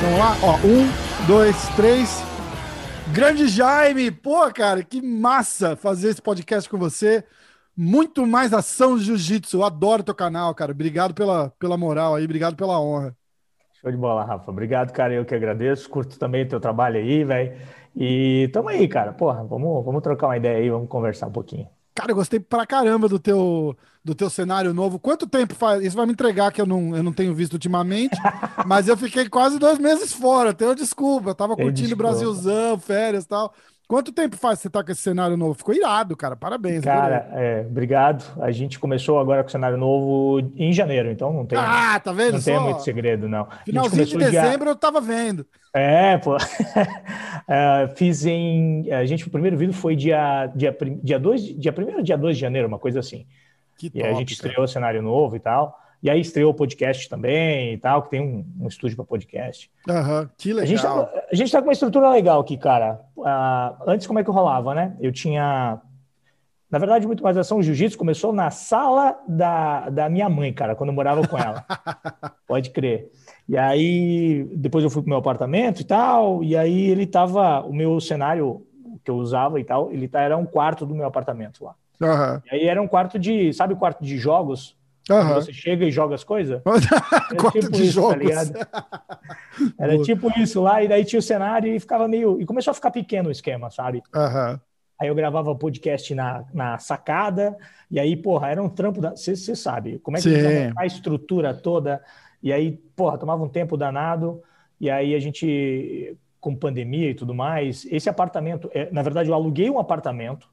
Vamos lá, ó. Um, dois, três. Grande Jaime! Pô, cara, que massa fazer esse podcast com você. Muito mais ação de jiu-jitsu. Adoro teu canal, cara. Obrigado pela, pela moral aí, obrigado pela honra. Show de bola, Rafa. Obrigado, cara. Eu que agradeço. Curto também o teu trabalho aí, velho. E tamo aí, cara. Porra, vamos, vamos trocar uma ideia aí, vamos conversar um pouquinho. Cara, eu gostei pra caramba do teu, do teu cenário novo. Quanto tempo faz? Isso vai me entregar que eu não, eu não tenho visto ultimamente, mas eu fiquei quase dois meses fora. Tenho desculpa. Eu tava Tem curtindo desculpa. Brasilzão, férias e tal. Quanto tempo faz que você tá com esse cenário novo? Ficou irado, cara. Parabéns. Cara, é, obrigado. A gente começou agora com o cenário novo em janeiro, então não tem, Ah, tá vendo? não tem só? muito segredo, não. Finalzinho de começou dia- dezembro eu tava vendo. É, pô. É, fiz em. A gente, o primeiro vídeo foi dia, dia, dia 2, dia 1 ou dia 2 de janeiro, uma coisa assim. Que E aí a gente estreou o cenário novo e tal. E aí estreou o podcast também e tal, que tem um, um estúdio para podcast. Aham, que A gente, tá, legal. a gente tá com uma estrutura legal aqui, cara. Ah, antes, como é que rolava, né? Eu tinha. Na verdade, muito mais ação jiu-jitsu começou na sala da, da minha mãe, cara, quando eu morava com ela. Pode crer. E aí, depois eu fui pro meu apartamento e tal, e aí ele tava. O meu cenário que eu usava e tal, ele tá, era um quarto do meu apartamento lá. Aham, E aí era um quarto de. Sabe o quarto de jogos? Aham. Você chega e joga as coisas? Quarto tipo de isso, tá jogos. ligado? Era Boa. tipo isso lá, e daí tinha o cenário e ficava meio. E começou a ficar pequeno o esquema, sabe? Aham. Aí eu gravava podcast na, na sacada, e aí, porra, era um trampo da. Você sabe, como é que a estrutura toda, e aí, porra, tomava um tempo danado, e aí a gente, com pandemia e tudo mais, esse apartamento, é, na verdade, eu aluguei um apartamento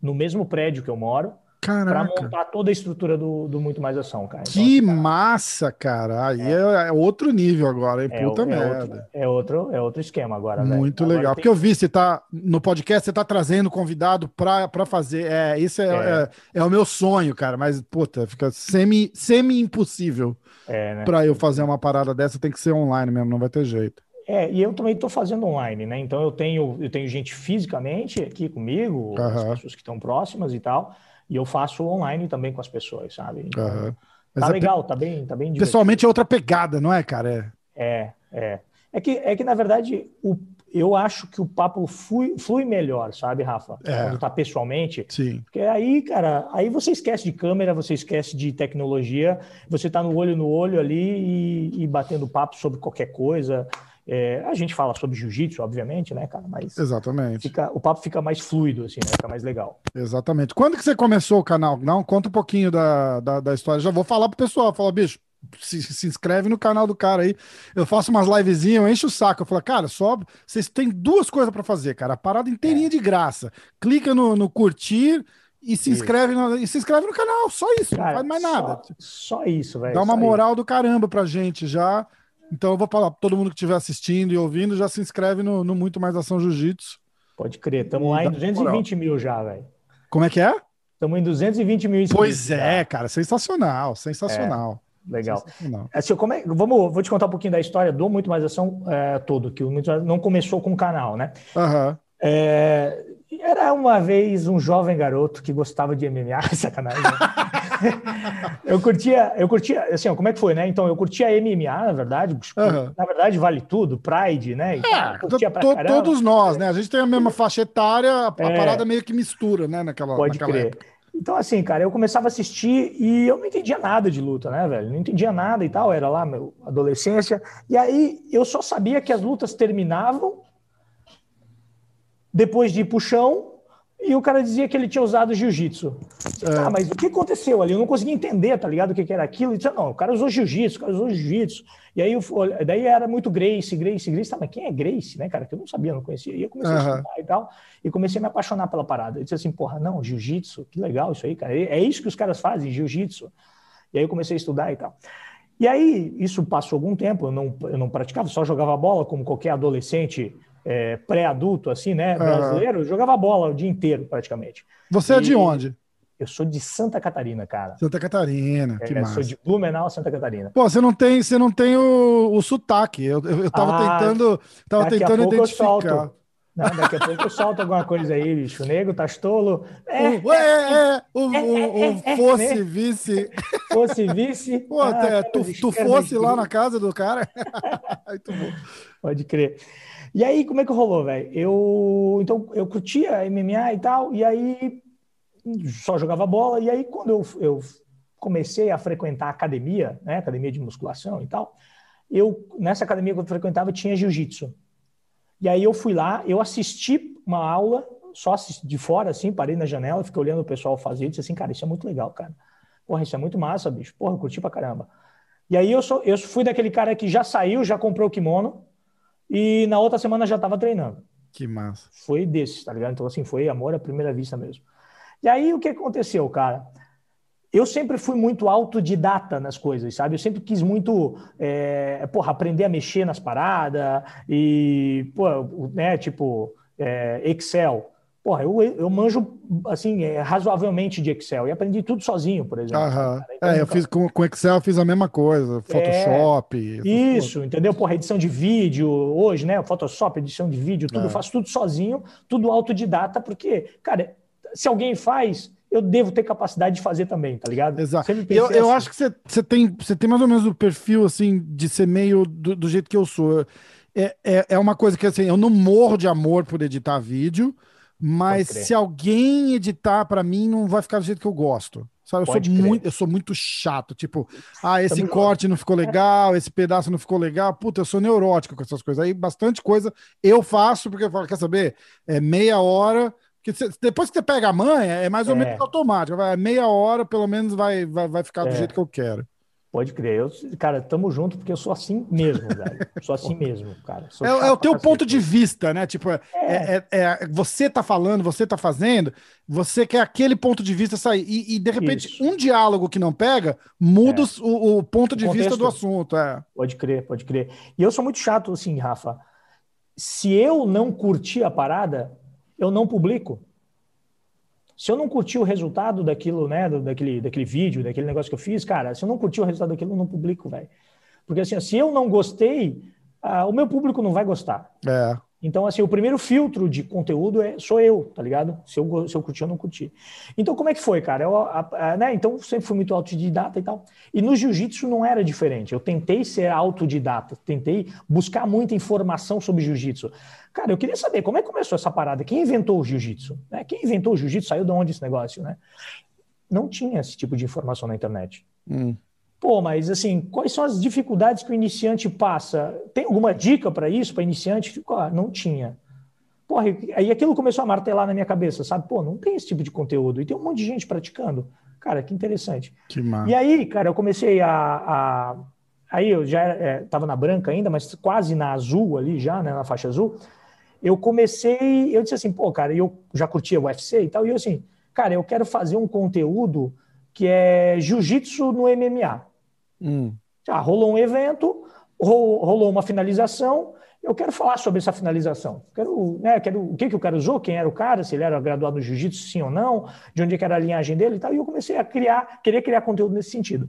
no mesmo prédio que eu moro, para montar toda a estrutura do, do Muito Mais Ação, cara. Então, Que assim, cara, massa, cara. Aí é, é outro nível agora, hein? é, Puta é merda. outro, é, outro, é outro esquema agora, velho. Muito Agora legal. tem- Porque eu vi, você tá no podcast, você tá trazendo convidado pra, pra fazer. É, isso é, É. é. é o meu sonho, cara. Mas, puta, fica semi, semi-impossível É, né? pra eu fazer uma parada dessa. Tem que ser online mesmo, não vai ter jeito. É, e eu também estou fazendo online, né? Então eu tenho, eu tenho gente fisicamente aqui comigo, as pessoas que estão próximas e tal, e eu faço online também com as pessoas, sabe? Então. Mas tá é- legal, tá bem, tá bem divertido. pessoalmente é outra pegada, não é, cara? É. É, é. É que, é que na verdade, o, eu acho que o papo flui, flui melhor, sabe, Rafa? É. Quando tá pessoalmente. Sim. Porque aí, cara, aí você esquece de câmera, você esquece de tecnologia, você tá no olho no olho ali e, e batendo papo sobre qualquer coisa. É, a gente fala sobre jiu-jitsu, obviamente, né, cara? Mas Exatamente. fica, o papo fica mais fluido, assim, né? Fica mais legal. Exatamente. Quando que você começou o canal? Não, conta um pouquinho da, da, da história. Já vou falar pro pessoal. Fala, bicho, se, se inscreve no canal do cara aí. Eu faço umas livezinhas, eu encho o saco. Eu falo, cara, só vocês têm duas coisas pra fazer, cara. A parada inteirinha de graça. Clica no, no curtir e se Isso. inscreve no, e se inscreve no canal. Só isso, Cara, não faz mais nada. Só, só isso, velho. Dá uma só moral do caramba pra gente já. Então eu vou falar pra todo mundo que estiver assistindo e ouvindo, já se inscreve no, no Muito Mais Ação Jiu-Jitsu. Pode crer. Estamos lá em 220 mil já, velho. Como é que é? Estamos em 220 mil inscritos. Pois é, cara, sensacional, sensacional. Legal. sensacional. Assim, como é- vamos, vou te contar um pouquinho da história do Muito Mais Ação é, todo, que o Muito Mais- não começou com o canal, né? Aham. É, era uma vez um jovem garoto que gostava de MMA, sacanagem. né? eu curtia, eu curtia, assim, ó, como é que foi, né? Então, eu curtia MMA, na verdade, Aham. na verdade vale tudo, Pride, né? É, to- caramba. todos nós, né? A gente tem a mesma faixa etária, a, a É. parada meio que mistura, né? Naquela, Pode naquela crer. época. Então, assim, cara, eu começava a assistir e eu não entendia nada de luta, né, velho? Não entendia nada e tal, era lá meu adolescência. E aí eu só sabia que as lutas terminavam depois de ir pro chão e o cara dizia que ele tinha usado jiu-jitsu. É. Ah, mas o que aconteceu ali? Eu não conseguia entender, tá ligado? O que que era aquilo. E disse, não, o cara usou jiu-jitsu, o cara usou jiu-jitsu. E aí, eu, daí era muito Grace, Grace, Grace. Tá, mas quem é Grace, né, cara? Que eu não sabia, não conhecia. E eu comecei a Aham. estudar e tal. E comecei a me apaixonar pela parada. Eu disse assim, porra, não, jiu-jitsu, que legal isso aí, cara. É isso que os caras fazem, jiu-jitsu. E aí eu comecei a estudar e tal. E aí, isso passou algum tempo, eu não, eu não praticava, só jogava bola, como qualquer adolescente é, pré-adulto, assim, né, brasileiro, eu jogava bola o dia inteiro, praticamente. Você é de E- onde? Eu sou de Santa Catarina, cara. Santa Catarina, que É, massa. sou de Blumenau, Santa Catarina. Pô, você não tem, você não tem o, o sotaque. Eu, eu, eu tava Ah, tentando, tava daqui a tentando identificar. solto. Não, daqui a pouco eu solto alguma coisa aí, bicho. O nego, tá. É, o, é, é, o, o, o fosse né? vice. Fosse vice. Pô, ah, tu, tu fosse lá na casa do cara. Muito bom. Pode crer. E aí, como é que rolou, velho? Eu, então, eu curtia MMA e tal, e aí só jogava bola, e aí quando eu, eu comecei a frequentar a academia, né, academia de musculação e tal, eu, nessa academia que eu frequentava, tinha jiu-jitsu. E aí eu fui lá, eu assisti uma aula, só de fora, assim, parei na janela, fiquei olhando o pessoal fazer, e disse assim, cara, isso é muito legal, cara. Porra, isso é muito massa, bicho. Porra, eu curti pra caramba. E aí eu, sou, eu fui daquele cara que já saiu, já comprou o kimono, e na outra semana já tava treinando. Que massa. Foi desses, tá ligado? Então, assim, foi amor à primeira vista mesmo. E aí o que aconteceu, cara? eu sempre fui muito autodidata nas coisas, sabe? Eu sempre quis muito, é, porra, aprender a mexer nas paradas e, pô, né, tipo, é, Excel. Porra, eu, eu manjo, assim, é, razoavelmente de Excel e aprendi tudo sozinho, por exemplo. Aham. Então, é, eu fiz com, com Excel, eu fiz a mesma coisa, Photoshop. É, isso, entendeu? Porra, edição de vídeo, hoje, né, Photoshop, edição de vídeo, tudo, é. faço tudo sozinho, tudo autodidata, porque, cara, se alguém faz, eu devo ter capacidade de fazer também, tá ligado? Exato. Eu, eu assim. acho que você tem, tem mais ou menos o perfil, assim, de ser meio do, do jeito que eu sou. É, é, é, uma coisa que, assim, eu não morro de amor por editar vídeo, mas se alguém editar para mim, não vai ficar do jeito que eu gosto. Sabe, eu sou, muito, eu sou muito chato. Tipo, ah, esse Também corte não ficou legal, esse pedaço não ficou legal. Puta, eu sou neurótico com essas coisas. Aí, bastante coisa eu faço, porque eu falo, quer saber? É meia hora que cê, depois que você pega a manha, é mais ou é. menos automático. Vai, meia hora, pelo menos, vai, vai, vai ficar do é. jeito que eu quero. Pode crer. Eu, cara, tamo junto porque eu sou assim mesmo, velho. Sou assim mesmo, cara. É, é, o teu ponto de vista, né? Tipo, é. É, é, é, você tá falando, você tá fazendo, você quer aquele ponto de vista sair. E, e de repente, Isso. um diálogo que não pega, muda o, o, ponto de vista do assunto. É. Pode crer, pode crer. E eu sou muito chato, assim, Rafa. Se eu não curtir a parada, eu não publico. Se eu não curti o resultado daquilo, né, daquele, daquele vídeo, daquele negócio que eu fiz, cara, se eu não curti o resultado daquilo, eu não publico, velho. Porque assim, se eu não gostei, ah, o meu público não vai gostar. É. Então, assim, o primeiro filtro de conteúdo é sou eu, tá ligado? Se eu, se eu curti ou não curti. Então, como é que foi, cara? Eu, a, a, né? Então, sempre fui muito autodidata e tal. E no jiu-jitsu não era diferente. Eu tentei ser autodidata, tentei buscar muita informação sobre jiu-jitsu. Cara, eu queria saber como é que começou essa parada. Quem inventou o jiu-jitsu? Né? Quem inventou o jiu-jitsu? Saiu de onde esse negócio, né? Não tinha esse tipo de informação na internet. Hum. Pô, mas assim, quais são as dificuldades que o iniciante passa? Tem alguma dica para isso, para iniciante? Ah, não tinha. Porra, aí aquilo começou a martelar na minha cabeça, sabe? Pô, não tem esse tipo de conteúdo. E tem um monte de gente praticando. Cara, que interessante. Que massa. E aí, cara, eu comecei a. a... Aí eu já estava é, na branca ainda, mas quase na azul ali já, né, na faixa azul. Eu comecei, eu disse assim, pô, cara, eu já curtia o UFC e tal, e eu assim, cara, eu quero fazer um conteúdo que é jiu-jitsu no MMA. Hum. Ah, rolou um evento, rolou uma finalização, eu quero falar sobre essa finalização. Quero, né, quero o que, que o cara usou, quem era o cara, se ele era graduado no jiu-jitsu, sim ou não, de onde é era a linhagem dele e tal. E eu comecei a criar, querer criar conteúdo nesse sentido.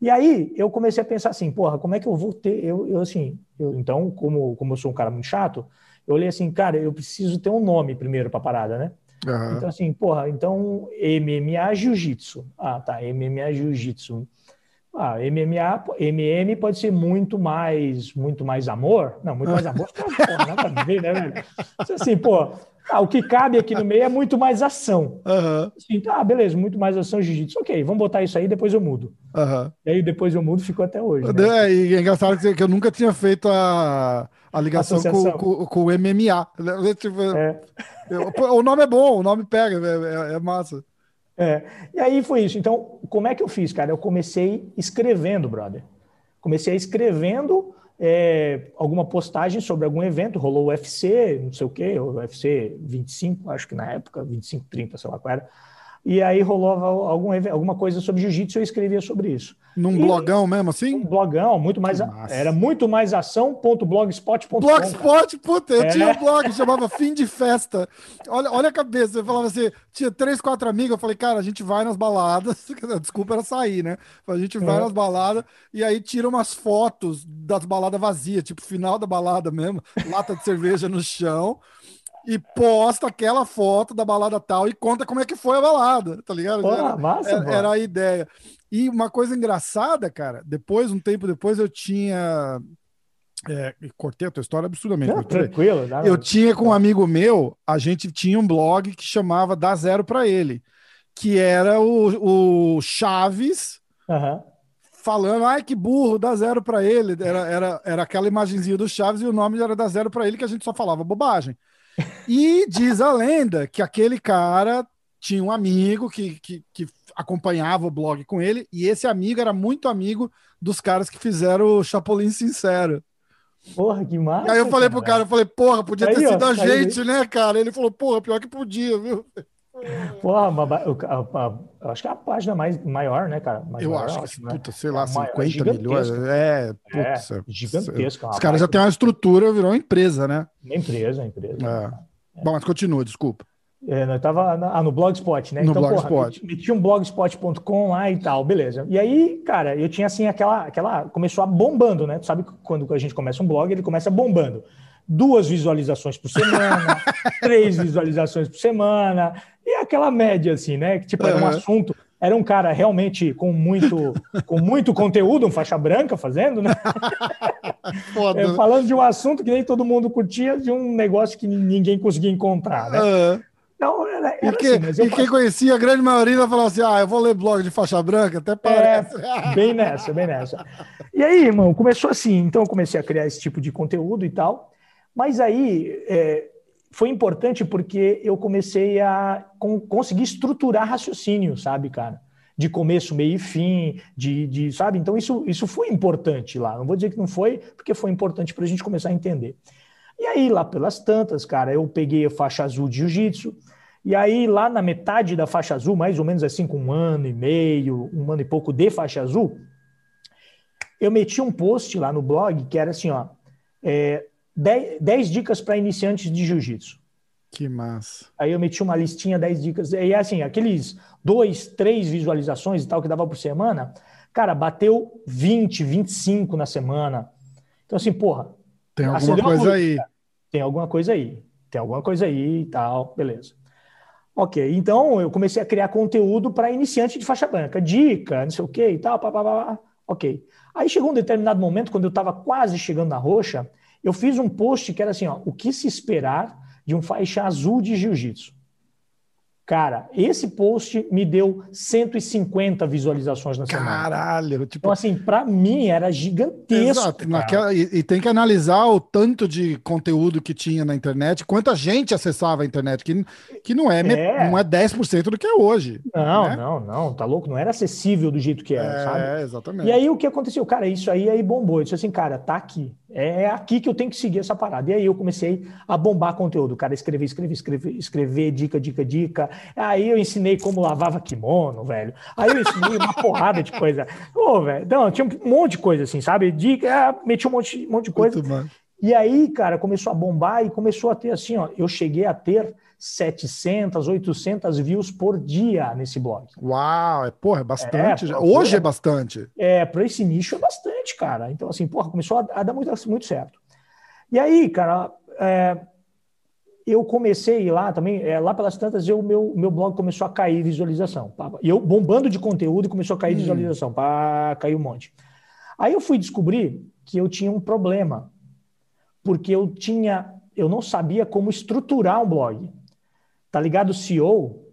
E aí eu comecei a pensar assim, porra, como é que eu vou ter, eu, eu assim, eu, então, como, como eu sou um cara muito chato, eu olhei assim, cara, eu preciso ter um nome primeiro para a parada, né? Uhum. Então, assim, porra, então MMA Jiu-Jitsu. Ah, tá, MMA Jiu-Jitsu. Ah, MMA, MM pode ser muito mais, muito mais amor? Não, muito mais amor, porra, nada a ver, né, velho? Assim, pô, ah, o que cabe aqui no meio é muito mais ação. Uhum. Assim, tá, beleza, muito mais ação jiu-jitsu. Ok, vamos botar isso aí, depois eu mudo. Uhum. E aí depois eu mudo, ficou até hoje. Né? É, e é engraçado que eu nunca tinha feito a, a ligação com, com, com, o MMA. É. o nome é bom, o nome pega, é, é, é massa. É. E aí foi isso. Então, como é que eu fiz, cara? Eu comecei escrevendo, brother. Comecei escrevendo é, alguma postagem sobre algum evento, rolou o UFC, não sei o quê, o UFC 25, acho que na época, 25, 30, sei lá qual era. E aí rolou algum, alguma coisa sobre jiu-jitsu e eu escrevia sobre isso. Num e, blogão mesmo assim? Um blogão, muito mais. Era muito mais ação.blogspot.com. Blogspot, puta, eu é. tinha um blog, chamava Fim de Festa. Olha, olha a cabeça, eu falava assim, tinha três, quatro amigos, eu falei, cara, a gente vai nas baladas, desculpa era sair, né? A gente vai é. nas baladas e aí tira umas fotos das baladas vazias, tipo final da balada mesmo, lata de cerveja no chão. E posta aquela foto da balada tal e conta como é que foi a balada, tá ligado? Pô, era, massa, era, era a ideia. E uma coisa engraçada, cara, depois, um tempo depois, eu tinha. É, cortei a tua história absurdamente. Não, tranquilo. dá- Eu tinha com um amigo meu, a gente tinha um blog que chamava Dá Zero pra ele, que era o, o Chaves Aham. falando, ai que burro, dá zero pra ele. Era, era, era aquela imagenzinha do Chaves e o nome era Dá Zero pra ele, que a gente só falava bobagem. E diz a lenda que aquele cara tinha um amigo que, que, que acompanhava o blog com ele, e esse amigo era muito amigo dos caras que fizeram o Chapolin Sincero. Porra, que massa. Aí eu falei pro cara, eu falei, porra, podia Aí, ter ó, sido a saiu gente, né, cara? Ele falou, porra, pior que podia, viu? Porra, eu acho que é a página mais maior, né, cara? Mais Eu maior, acho que, ótimo, né? puta, sei lá, É uma- é 50 milhões. gigantesca. É, putz, É, é- gigantesca, Os uma caras já têm uma estrutura, virou uma empresa, né? Uma empresa, uma empresa. É. Bom, mas continua, desculpa. É, nós tava na- ah, no Blogspot, né? No então, Blogspot. porra, meti, meti um blogspot.com lá e tal, beleza. E aí, cara, eu tinha assim aquela, aquela. Começou a bombando, né? Tu sabe que quando a gente começa um blog, ele começa bombando. Duas visualizações por semana, três visualizações por semana, e aquela média, assim, né? Que tipo, era um Uhum. assunto. Era um cara realmente com muito, com muito conteúdo, um faixa branca fazendo, né? É, falando de um assunto que nem todo mundo curtia, de um negócio que ninguém conseguia encontrar, né? É. Então, era, E, era que- assim, e quem conhecia, a grande maioria falava assim: ah, eu vou ler blog de faixa branca, até parece. É, bem nessa, bem nessa. E aí, irmão, começou assim. Então, eu comecei a criar esse tipo de conteúdo e tal. Mas aí é, foi importante porque eu comecei a con- conseguir estruturar raciocínio, sabe, cara? De começo, meio e fim, de, de sabe? Então, isso, isso foi importante lá. Não vou dizer que não foi, porque foi importante para a gente começar a entender. E aí, lá pelas tantas, cara, eu peguei a faixa azul de jiu-jitsu. E aí, lá na metade da faixa azul, mais ou menos assim, com um ano e meio, um ano e pouco de faixa azul, eu meti um post lá no blog que era assim, ó, é, 10, 10 dicas para iniciantes de jiu-jitsu. Que massa. Aí eu meti uma listinha, 10 dicas. E assim, aqueles dois, três visualizações e tal que dava por semana, cara, bateu 20, 25 na semana. Então, assim, porra, Tem alguma coisa luz, aí. tem alguma coisa aí, tem alguma coisa aí e tal, beleza. Ok, então eu comecei a criar conteúdo para iniciante de faixa branca, dica, não sei o que e tal, pá, pá, pá, pá. ok. Aí chegou um determinado momento, quando eu estava quase chegando na roxa, eu fiz um post que era assim, ó, o que se esperar de um faixa azul de jiu-jitsu? Cara, esse post me deu 150 visualizações na semana. Caralho. Tipo, Então, assim, para mim era gigantesco. Exato, naquela, e, e tem que analisar o tanto de conteúdo que tinha na internet, quanta gente acessava a internet, que, que não, é, É. não é 10% do que é hoje. Não, né? não, não, tá louco? Não era acessível do jeito que era, sabe? É, exatamente. E aí o que aconteceu? Cara, isso aí aí bombou. Eu disse assim, cara, tá aqui. É aqui que eu tenho que seguir essa parada. E aí eu comecei a bombar conteúdo. Cara, escrever, escrever, escrever, escrever, dica, dica, dica. Aí eu ensinei como lavava kimono, velho. Aí eu ensinei uma porrada de coisa. Ô, velho, não, tinha um monte de coisa assim, sabe? Dica, ah, meti um monte, um monte de coisa. E aí, cara, começou a bombar e começou a ter assim, ó, eu cheguei a ter 700, 800 views por dia nesse blog. Uau, é, porra, é bastante. É, já. pô, Hoje é. é bastante. É, para esse nicho é bastante, cara. Então, assim, porra, começou a, a dar muito, muito certo. E aí, cara, é, eu comecei lá também, é, lá pelas tantas, o meu, meu blog começou a cair visualização. E eu bombando de conteúdo e começou a cair Hum. visualização. Pá, caiu um monte. Aí eu fui descobrir que eu tinha um problema. Porque eu tinha, eu não sabia como estruturar um blog. Tá ligado? SEO,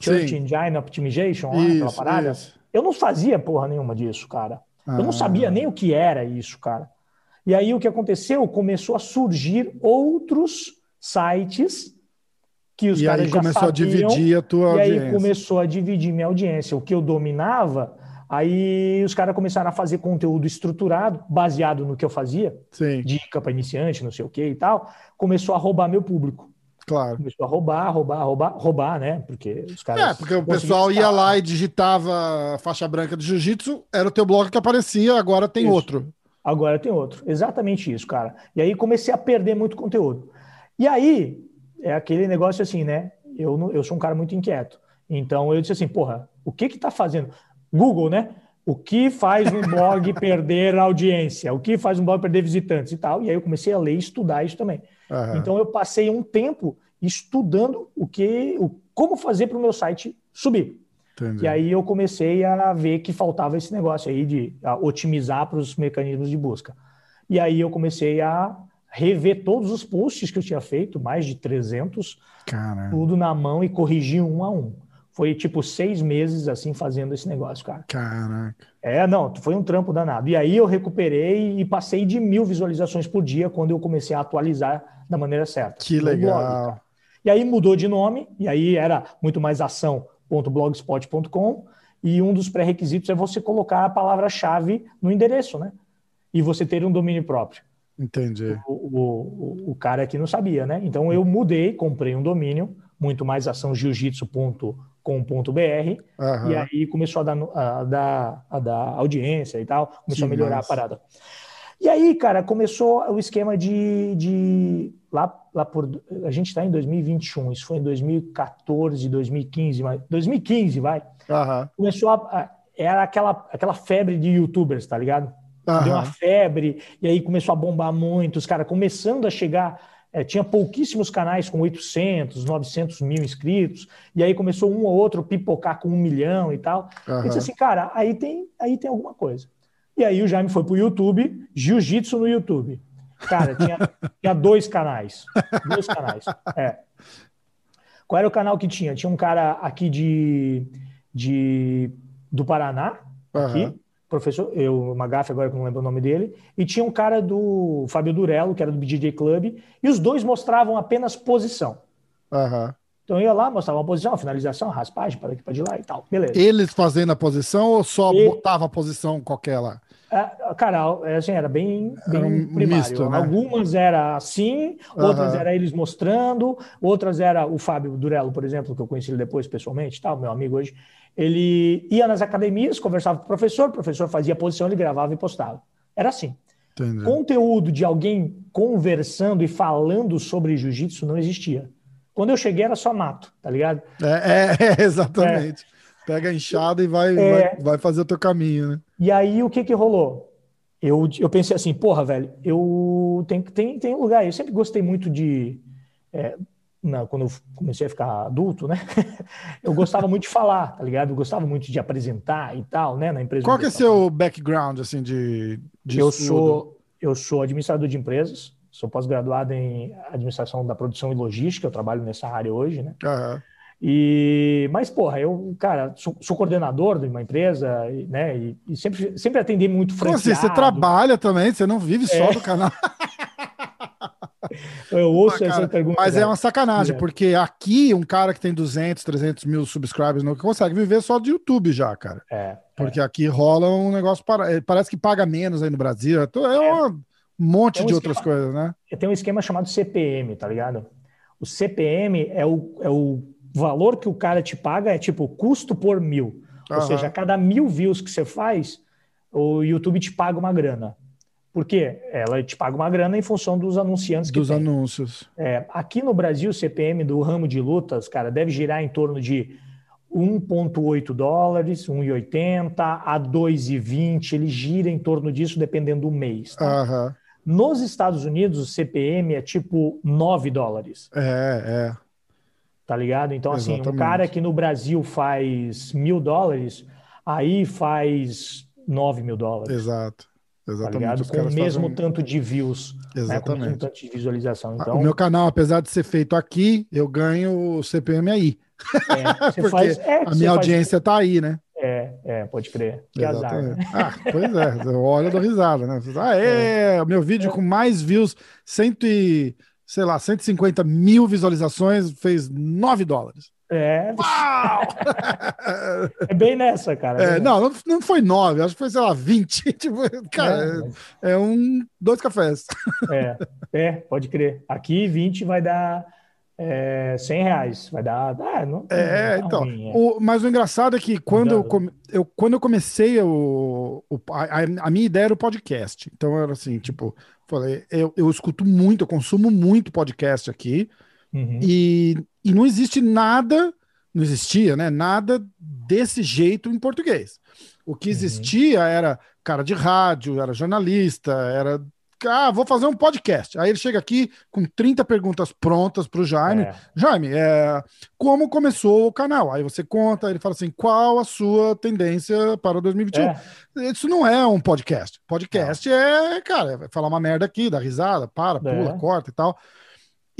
Search. Engine Optimization, lá, aquela Isso, parada. isso. Eu não fazia porra nenhuma disso, cara. Eu não Ah. sabia nem o que era isso, cara. E aí o que aconteceu? Começou a surgir outros sites que os E caras aí já começou a sabiam, dividir a tua e aí audiência. começou a dividir minha audiência. O que eu dominava, aí os caras começaram a fazer conteúdo estruturado, baseado no que eu fazia, Sim, dica para iniciante, não sei o que e tal. Começou a roubar meu público. claro. Começou a roubar, roubar, roubar, roubar, né? Porque os caras. É, porque o pessoal ia lá e digitava a faixa branca de jiu-jitsu, era o teu blog que aparecia, agora tem Isso. outro. Agora tem outro. Exatamente isso, cara. E aí comecei a perder muito conteúdo. E aí, é aquele negócio assim, né? Eu, não- eu sou um cara muito inquieto. Então eu disse assim, porra, o que que tá fazendo? Google, né? O que faz um blog perder audiência? O que faz um blog perder visitantes e tal? E aí eu comecei a ler e estudar isso também. Aham. Então eu passei um tempo estudando o que, o, como fazer para o meu site subir. Entendi. E aí eu comecei a ver que faltava esse negócio aí de otimizar para os mecanismos de busca. E aí eu comecei a rever todos os posts que eu tinha feito, mais de 300, Caramba. tudo na mão e corrigir um a um. Foi tipo seis meses assim fazendo esse negócio, cara. Caraca. É, não, foi um trampo danado. E aí eu recuperei e passei de mil visualizações por dia quando eu comecei a atualizar da maneira certa. Que legal. Blog, e aí mudou de nome, e aí era muito mais ação.blogspot.com. E um dos pré-requisitos é você colocar a palavra-chave no endereço, né? E você ter um domínio próprio. Entendi. O, o, o, cara aqui não sabia, né? Então eu mudei, comprei um domínio, muito mais ação jiu-jitsu.com com.br uhum. e aí começou a dar, a, dar, a dar audiência e tal, começou a melhorar massa. a parada. E aí, cara, começou o esquema de, de lá, lá por a gente está em 2021, isso foi em 2014, 2015, mas 2015 vai. Uhum. Começou a, era aquela aquela febre de YouTubers, tá ligado? Uhum. Deu uma febre e aí começou a bombar muito, os caras começando a chegar é, tinha pouquíssimos canais com 800, 900 mil inscritos, e aí começou um ou outro pipocar com um milhão e tal. Uhum. E disse assim, cara, aí tem, aí tem alguma coisa. E aí o Jaime foi pro YouTube, Jiu-Jitsu no YouTube. Cara, tinha, tinha dois canais. Dois canais. É. Qual era o canal que tinha? Tinha um cara aqui de, de do Paraná, aqui, uhum professor, eu, uma gafe agora que não lembro o nome dele, e tinha um cara do Fábio Durello, que era do BJJ Club, e os dois mostravam apenas posição. Uhum. Então eu ia lá, mostrava uma posição, a finalização, raspagem, para aqui, para de lá e tal. Beleza. Eles fazendo a posição ou só e... botava a posição qualquer lá? É, cara, é, assim, era bem, bem era um primário. Misto, né? Algumas era assim, outras uhum. era eles mostrando, outras era o Fábio Durello, por exemplo, que eu conheci ele depois pessoalmente, tal, meu amigo hoje. Ele ia nas academias, conversava com o professor, o professor fazia a posição, ele gravava e postava. Era assim. Entendi. Conteúdo de alguém conversando e falando sobre jiu-jitsu não existia. Quando eu cheguei era só mato, tá ligado? É, é, é exatamente. É. Pega a enxada e vai, é. vai, vai, fazer o teu caminho, né? E aí o que que rolou? Eu, eu pensei assim, porra, velho, eu tem, tem, tem lugar. Eu sempre gostei muito de. É, na, quando eu comecei a ficar adulto, né? eu gostava muito de falar, tá ligado? Eu gostava muito de apresentar e tal, né? Na empresa. Qual que é seu background, assim, de, de eu sou Eu sou administrador de empresas, sou pós-graduado em administração da produção e logística, eu trabalho nessa área hoje, né? Uhum. E, mas, porra, eu, cara, sou, sou coordenador de uma empresa, né? E, e sempre, sempre atendi muito franqueado. Assim, você trabalha também, você não vive só é. do canal. Eu ouço essa pergunta. Mas é uma sacanagem, é. porque aqui um cara que tem 200, 300 mil subscribers não consegue viver só do YouTube já, cara. É. Porque é. aqui rola um negócio, para... É, parece que paga menos aí no Brasil. É, é um monte um de esquema, outras coisas, né? Tem um esquema chamado CPM, tá ligado? O CPM é o, é o valor que o cara te paga, é tipo custo por mil. Ou uhum. seja, a cada mil views que você faz, o YouTube te paga uma grana. Por quê? Ela te paga uma grana em função dos anunciantes que Dos tem. anúncios. É, aqui no Brasil, o CPM do ramo de lutas, cara, deve girar em torno de 1,8 dólares, 1,80 a 2,20. Ele gira em torno disso dependendo do mês. Tá? Nos Estados Unidos, o CPM é tipo 9 dólares. É, é. Tá ligado? Então, Exatamente. assim, um cara que no Brasil faz mil dólares, aí faz 9 mil dólares. Exato. Exatamente. Tá com o mesmo fazem... tanto de views. Exatamente. Né? Com o mesmo tanto de visualização. Então... O meu canal, apesar de ser feito aqui, eu ganho o CPM aí. É, Porque faz... é, a minha audiência está aí, né? É, é, pode crer. Que azar. Né? Ah, pois é, eu olho do risada, né? Ah, é, meu vídeo com mais views, cento e, sei lá, 150 mil visualizações, fez 9 dólares. É. é bem nessa, cara. É, não, não, não foi nove, acho que foi, sei lá, 20. Tipo, cara, é, mas... é um. Dois cafés. É, é, pode crer. Aqui 20 vai dar é, 100 reais. Vai dar. Ah, não, é, não então. Ruim, é. O, mas o engraçado é que quando, eu, come, eu, quando eu comecei o, o a, a, minha ideia era o podcast. Então era assim, tipo, falei, eu, eu escuto muito, eu consumo muito podcast aqui. Uhum. E, e não existe nada, não existia, né? Nada desse jeito em português. O que uhum. existia uhum. era cara de rádio, era jornalista, era ah, vou fazer um podcast. Aí ele chega aqui com 30 perguntas prontas para o Jaime. É. Jaime, é, como começou o canal? Aí você conta, ele fala assim: qual a sua tendência para 2021? É. Isso não é um podcast. Podcast é, cara, é falar uma merda aqui, dar risada, para, pula, é. corta e tal.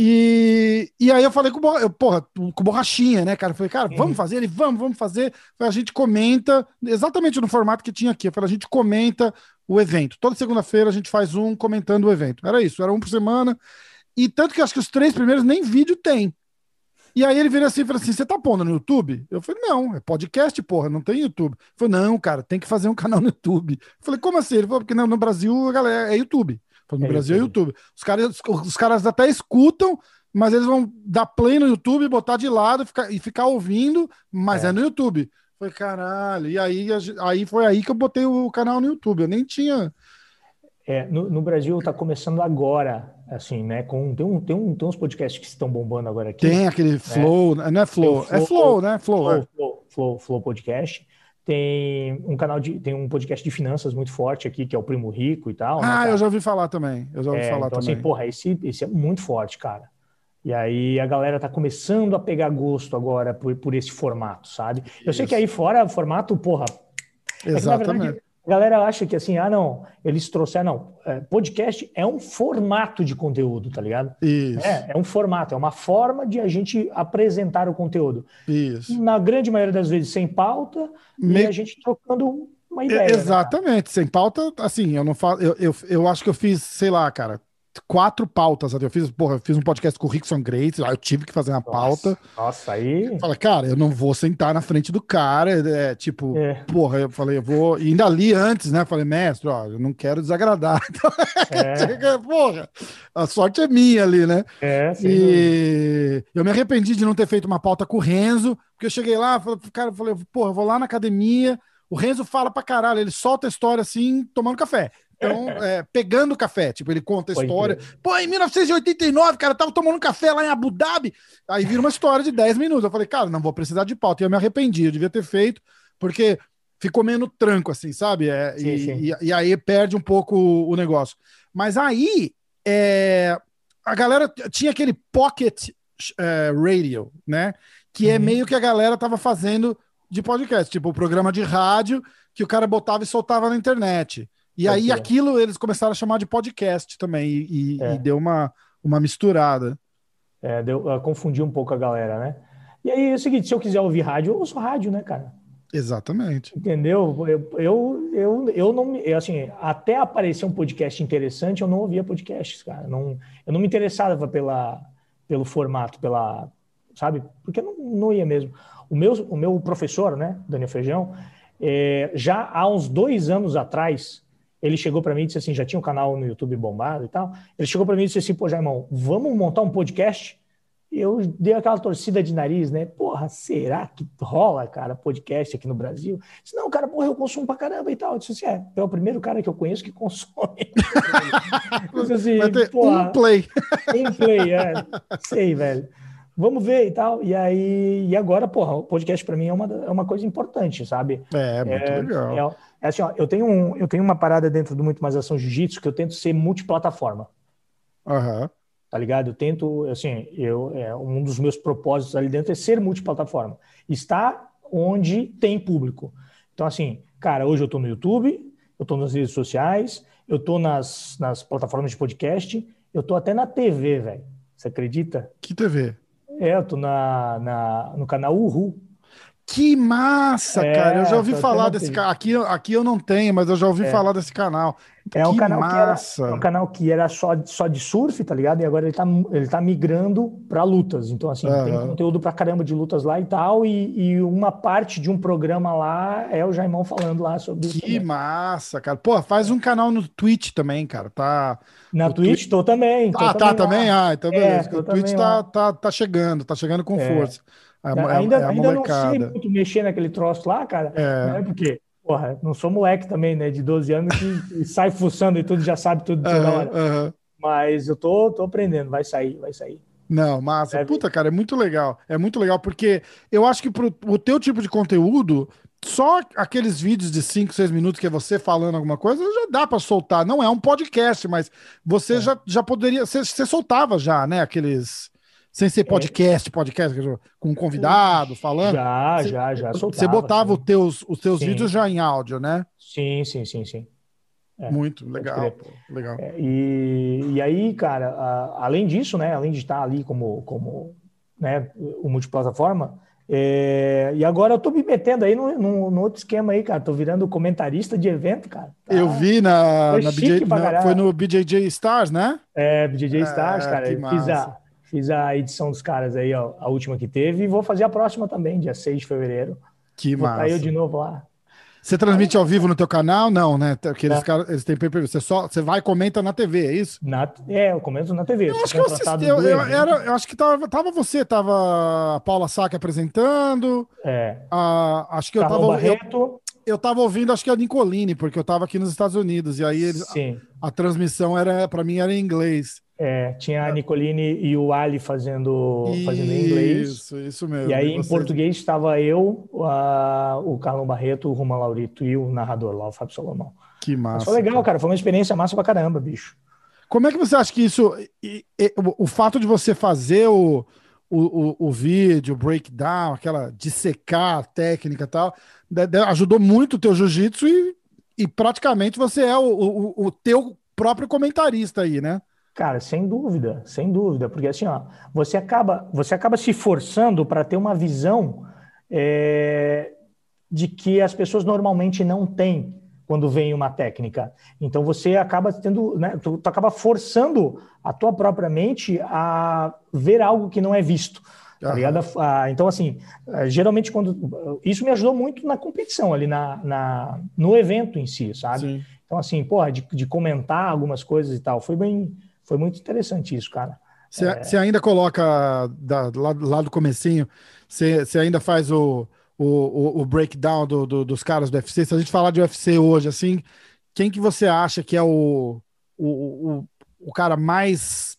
E, e aí eu falei com, eu, porra, com borrachinha, né, cara? Eu falei, cara, vamos fazer? Ele, vamos, vamos fazer. A gente comenta, exatamente no formato que tinha aqui. Eu falei, a gente comenta o evento. Toda segunda-feira a gente faz um comentando o evento. Era isso, era um por semana. E tanto que acho que os três primeiros nem vídeo tem. E aí ele vira assim e fala assim: você tá pondo no YouTube? Eu falei, não, é podcast, porra, não tem YouTube. Ele falou, não, cara, tem que fazer um canal no YouTube. Eu falei, como assim? Ele falou, porque não, no Brasil a galera é YouTube. No é Brasil é YouTube. Os caras, os caras até escutam, mas eles vão dar play no YouTube, botar de lado e ficar, e ficar ouvindo, mas é. é no YouTube. Foi caralho. E aí, aí foi aí que eu botei o canal no YouTube. Eu nem tinha. É, no, no Brasil está começando agora, assim, né? Com, tem, um, tem, um, tem uns podcasts que estão bombando agora aqui. Tem aquele né? Flow, não é Flow, flow é Flow, né? Flow, flow, é. flow, flow, flow Podcast tem um canal de tem um podcast de finanças muito forte aqui que é o Primo Rico e tal. Né, ah, né, eu já ouvi falar também. Eu já ouvi é, falar então, também. assim, porra, esse, esse é muito forte, cara. E aí a galera tá começando a pegar gosto agora por, por esse formato, sabe? Eu sei que aí fora o formato, porra. Exatamente. É verdade, a galera acha que assim, ah, não, eles trouxeram. Não, é, podcast é um formato de conteúdo, tá ligado? Isso. É, é um formato, é uma forma de a gente apresentar o conteúdo. Isso. Na grande maioria das vezes sem pauta, Me... e a gente trocando uma ideia. Né, exatamente, né, sem pauta, assim, eu não falo. Eu, eu, eu acho que eu fiz, sei lá, cara, quatro pautas. Eu fiz, porra, eu fiz um podcast com o Rickson Grace, eu tive que fazer uma nossa, pauta. Nossa, aí. Falei, cara, eu não vou sentar na frente do cara. É, tipo, é. porra, eu falei, eu vou. E ainda ali antes, né? Falei, mestre, ó, eu não quero desagradar. Então, é. porra, a sorte é minha ali, né? É, sim. E eu me arrependi de não ter feito uma pauta com o Renzo, porque eu cheguei lá, falei, cara, eu falei, porra, eu vou lá na academia. O Renzo fala pra caralho, ele solta a história assim, tomando café. Então, é, pegando café, tipo, ele conta a história. Pô, em 1989, cara, tava tomando café lá em Abu Dhabi. Aí vira uma história de 10 minutos. Eu falei, cara, não vou precisar de pauta. E eu me arrependi, eu devia ter feito, porque ficou menos tranco, assim, sabe? É, sim, e, sim. E, e, aí perde um pouco o, o negócio. Mas aí, é, a galera tinha aquele pocket é, radio, né? Que é uhum. é meio que a galera tava fazendo de podcast, tipo o programa de rádio que o cara botava e soltava na internet. E Pode aí ser. aquilo eles começaram a chamar de podcast também, e, é. e deu uma, uma misturada. É, deu, uh, confundiu um pouco a galera, né? E aí é o seguinte, se eu quiser ouvir rádio, eu ouço rádio, né, cara? Exatamente. Entendeu? Eu, eu, eu, eu não assim, até aparecer um podcast interessante, eu não ouvia podcasts, cara. Não, eu não me interessava pela, pelo formato, pela, sabe? Porque não, não ia mesmo. O meu, o meu professor, né, Daniel Feijão, é, já há uns dois anos atrás, ele chegou para mim e disse assim, já tinha um canal no YouTube bombado e tal. Ele chegou para mim e disse assim, pô, Jaimão, vamos montar um podcast? E eu dei aquela torcida de nariz, né? Porra, será que rola, cara, podcast aqui no Brasil? Disse, não, cara, porra, eu consumo pra caramba e tal. Eu disse assim, é, é o primeiro cara que eu conheço que consome. disse assim, Vai ter porra, um play. Um play, é. Sei, velho. Vamos ver e tal. E aí, e agora, porra, o podcast para mim é uma, é uma coisa importante, sabe? É, muito é, legal. É, assim, ó, eu tenho, um, eu tenho uma parada dentro do Muito Mais Ação Jiu-Jitsu que eu tento ser multiplataforma. Uhum. Tá ligado? Eu tento, assim, eu, é, um dos meus propósitos ali dentro é ser multiplataforma. Estar onde tem público. Então, assim, cara, hoje eu tô no YouTube, eu tô nas redes sociais, eu tô nas, nas plataformas de podcast, eu tô até na TV, velho. Você acredita? Que TV? É, eu tô na, na, no canal Uhu. Que massa, é, cara. Eu já ouvi falar desse canal. Aqui, aqui eu não tenho, mas eu já ouvi é. falar desse canal. É um, canal massa. que era, é um canal que era só, só de surf, tá ligado? E agora ele tá, ele tá migrando para lutas. Então, assim, uhum. tem conteúdo pra caramba de lutas lá e tal. E, e, uma parte de um programa lá é o Jaimão falando lá sobre Que isso massa, cara. Pô, faz um canal no Twitch também, cara. Tá. Na Twitch, Twitch tô também. Tô ah, tá também tá lá. também? Ah, então beleza. É, o Twitch tá, tá, tá chegando, tá chegando com é. força. É, ainda é ainda não sei muito mexer naquele troço lá, cara. É. Né? Porque, porra, não sou moleque também, né? De 12 anos que sai fuçando e tudo, já sabe tudo toda hora. Uhum. Mas eu tô, tô aprendendo, vai sair, vai sair. Não, massa. Deve... Puta, cara, é muito legal. É muito legal porque eu acho que pro o teu tipo de conteúdo só aqueles vídeos de 5, 6 minutos que é você falando alguma coisa, já dá para soltar. Não é um podcast, mas você é. já, já poderia. Você, você soltava já, né? Aqueles. Sem ser é. podcast, podcast, com um convidado falando. Já, você, já, já. Soltava, você botava os teus, os teus vídeos já em áudio, né? Sim, sim, sim, sim. É, Muito legal, pô, legal. É, e, e aí, cara, a, além disso, né? Além de estar ali como, como né, o multiplataforma, é, e agora eu tô me metendo aí no, outro esquema aí, cara. Tô virando comentarista de evento, cara. Tá, eu vi na, na, BJ, na, Foi no BJJ Stars, né? É, BJJ Stars, é, cara. Fiz a, fiz a edição dos caras aí, ó, a última que teve, e vou fazer a próxima também, dia 6 de fevereiro. Que vou massa. eu de novo lá. Você transmite ao vivo no teu canal? Não, né? Aqueles caras, eles têm pay Você só, você vai e comenta na TV, é isso? Na, é, eu comento na TV. Eu acho que eu assisti, eu, eu, era, eu acho que tava, tava você, tava a Paula Saca apresentando. É. A, acho que eu Carlão tava. Eu, eu tava ouvindo, acho que a Nicoline, porque eu tava aqui nos Estados Unidos, e aí eles, a, a, transmissão era, para mim, era em inglês. É, tinha a Nicoline e o Ali fazendo, fazendo em inglês. Isso, isso mesmo. E aí, em português, estava eu, a, o Carlão Barreto, o Ruma Laurito e o narrador lá, o Fábio Solomão. Que massa. Mas foi legal, cara. Foi uma experiência massa pra caramba, bicho. Como é que você acha que isso. E, e, o, o, fato de você fazer o, o, o, vídeo, o breakdown, aquela dissecar a técnica e tal, de, de, ajudou muito o teu jiu-jitsu e, e praticamente você é o, o, o teu próprio comentarista aí, né? Cara, sem dúvida, sem dúvida, porque assim, ó, você acaba, você acaba se forçando para ter uma visão é, de que as pessoas normalmente não têm quando vem uma técnica. Então você acaba tendo, né, tu, tu acaba forçando a tua própria mente a ver algo que não é visto. Tá? Ah, então, assim, eh, geralmente quando. Isso me ajudou muito na competição, ali na, na no evento em si, sabe? Sim. Então, assim, porra, de, de comentar algumas coisas e tal. Foi bem, foi muito interessante isso, cara. Você, é... ainda coloca da, lá, lá do comecinho, você, ainda faz o, o, o breakdown do, do, dos caras do UFC. Se a gente falar de UFC hoje, assim, quem que você acha que é o, o, o, o cara mais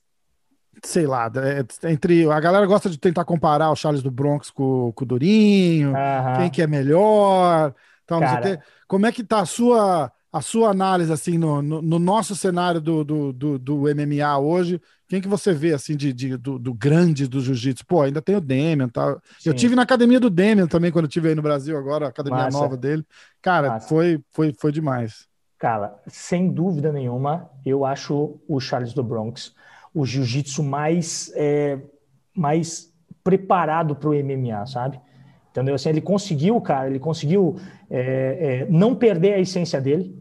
sei lá, é, entre a galera gosta de tentar comparar o Charles do Bronx com, com o Durinho, quem que é melhor, então, Cara, como é que tá a sua a sua análise assim no, no, no nosso cenário do, do, do, do, MMA hoje, quem que você vê assim de, de do, do, grande do jiu-jitsu? Pô, ainda tem o Demian, tá? Sim. Eu tive na academia do Demian também quando eu tive aí no Brasil agora, a academia Massa. nova dele. Cara, foi foi foi demais. Cara, sem dúvida nenhuma, eu acho o Charles do Bronx o jiu-jitsu mais é, mais preparado para o MMA, sabe? Entendeu? Assim, ele conseguiu, cara, ele conseguiu é, é, não perder a essência dele,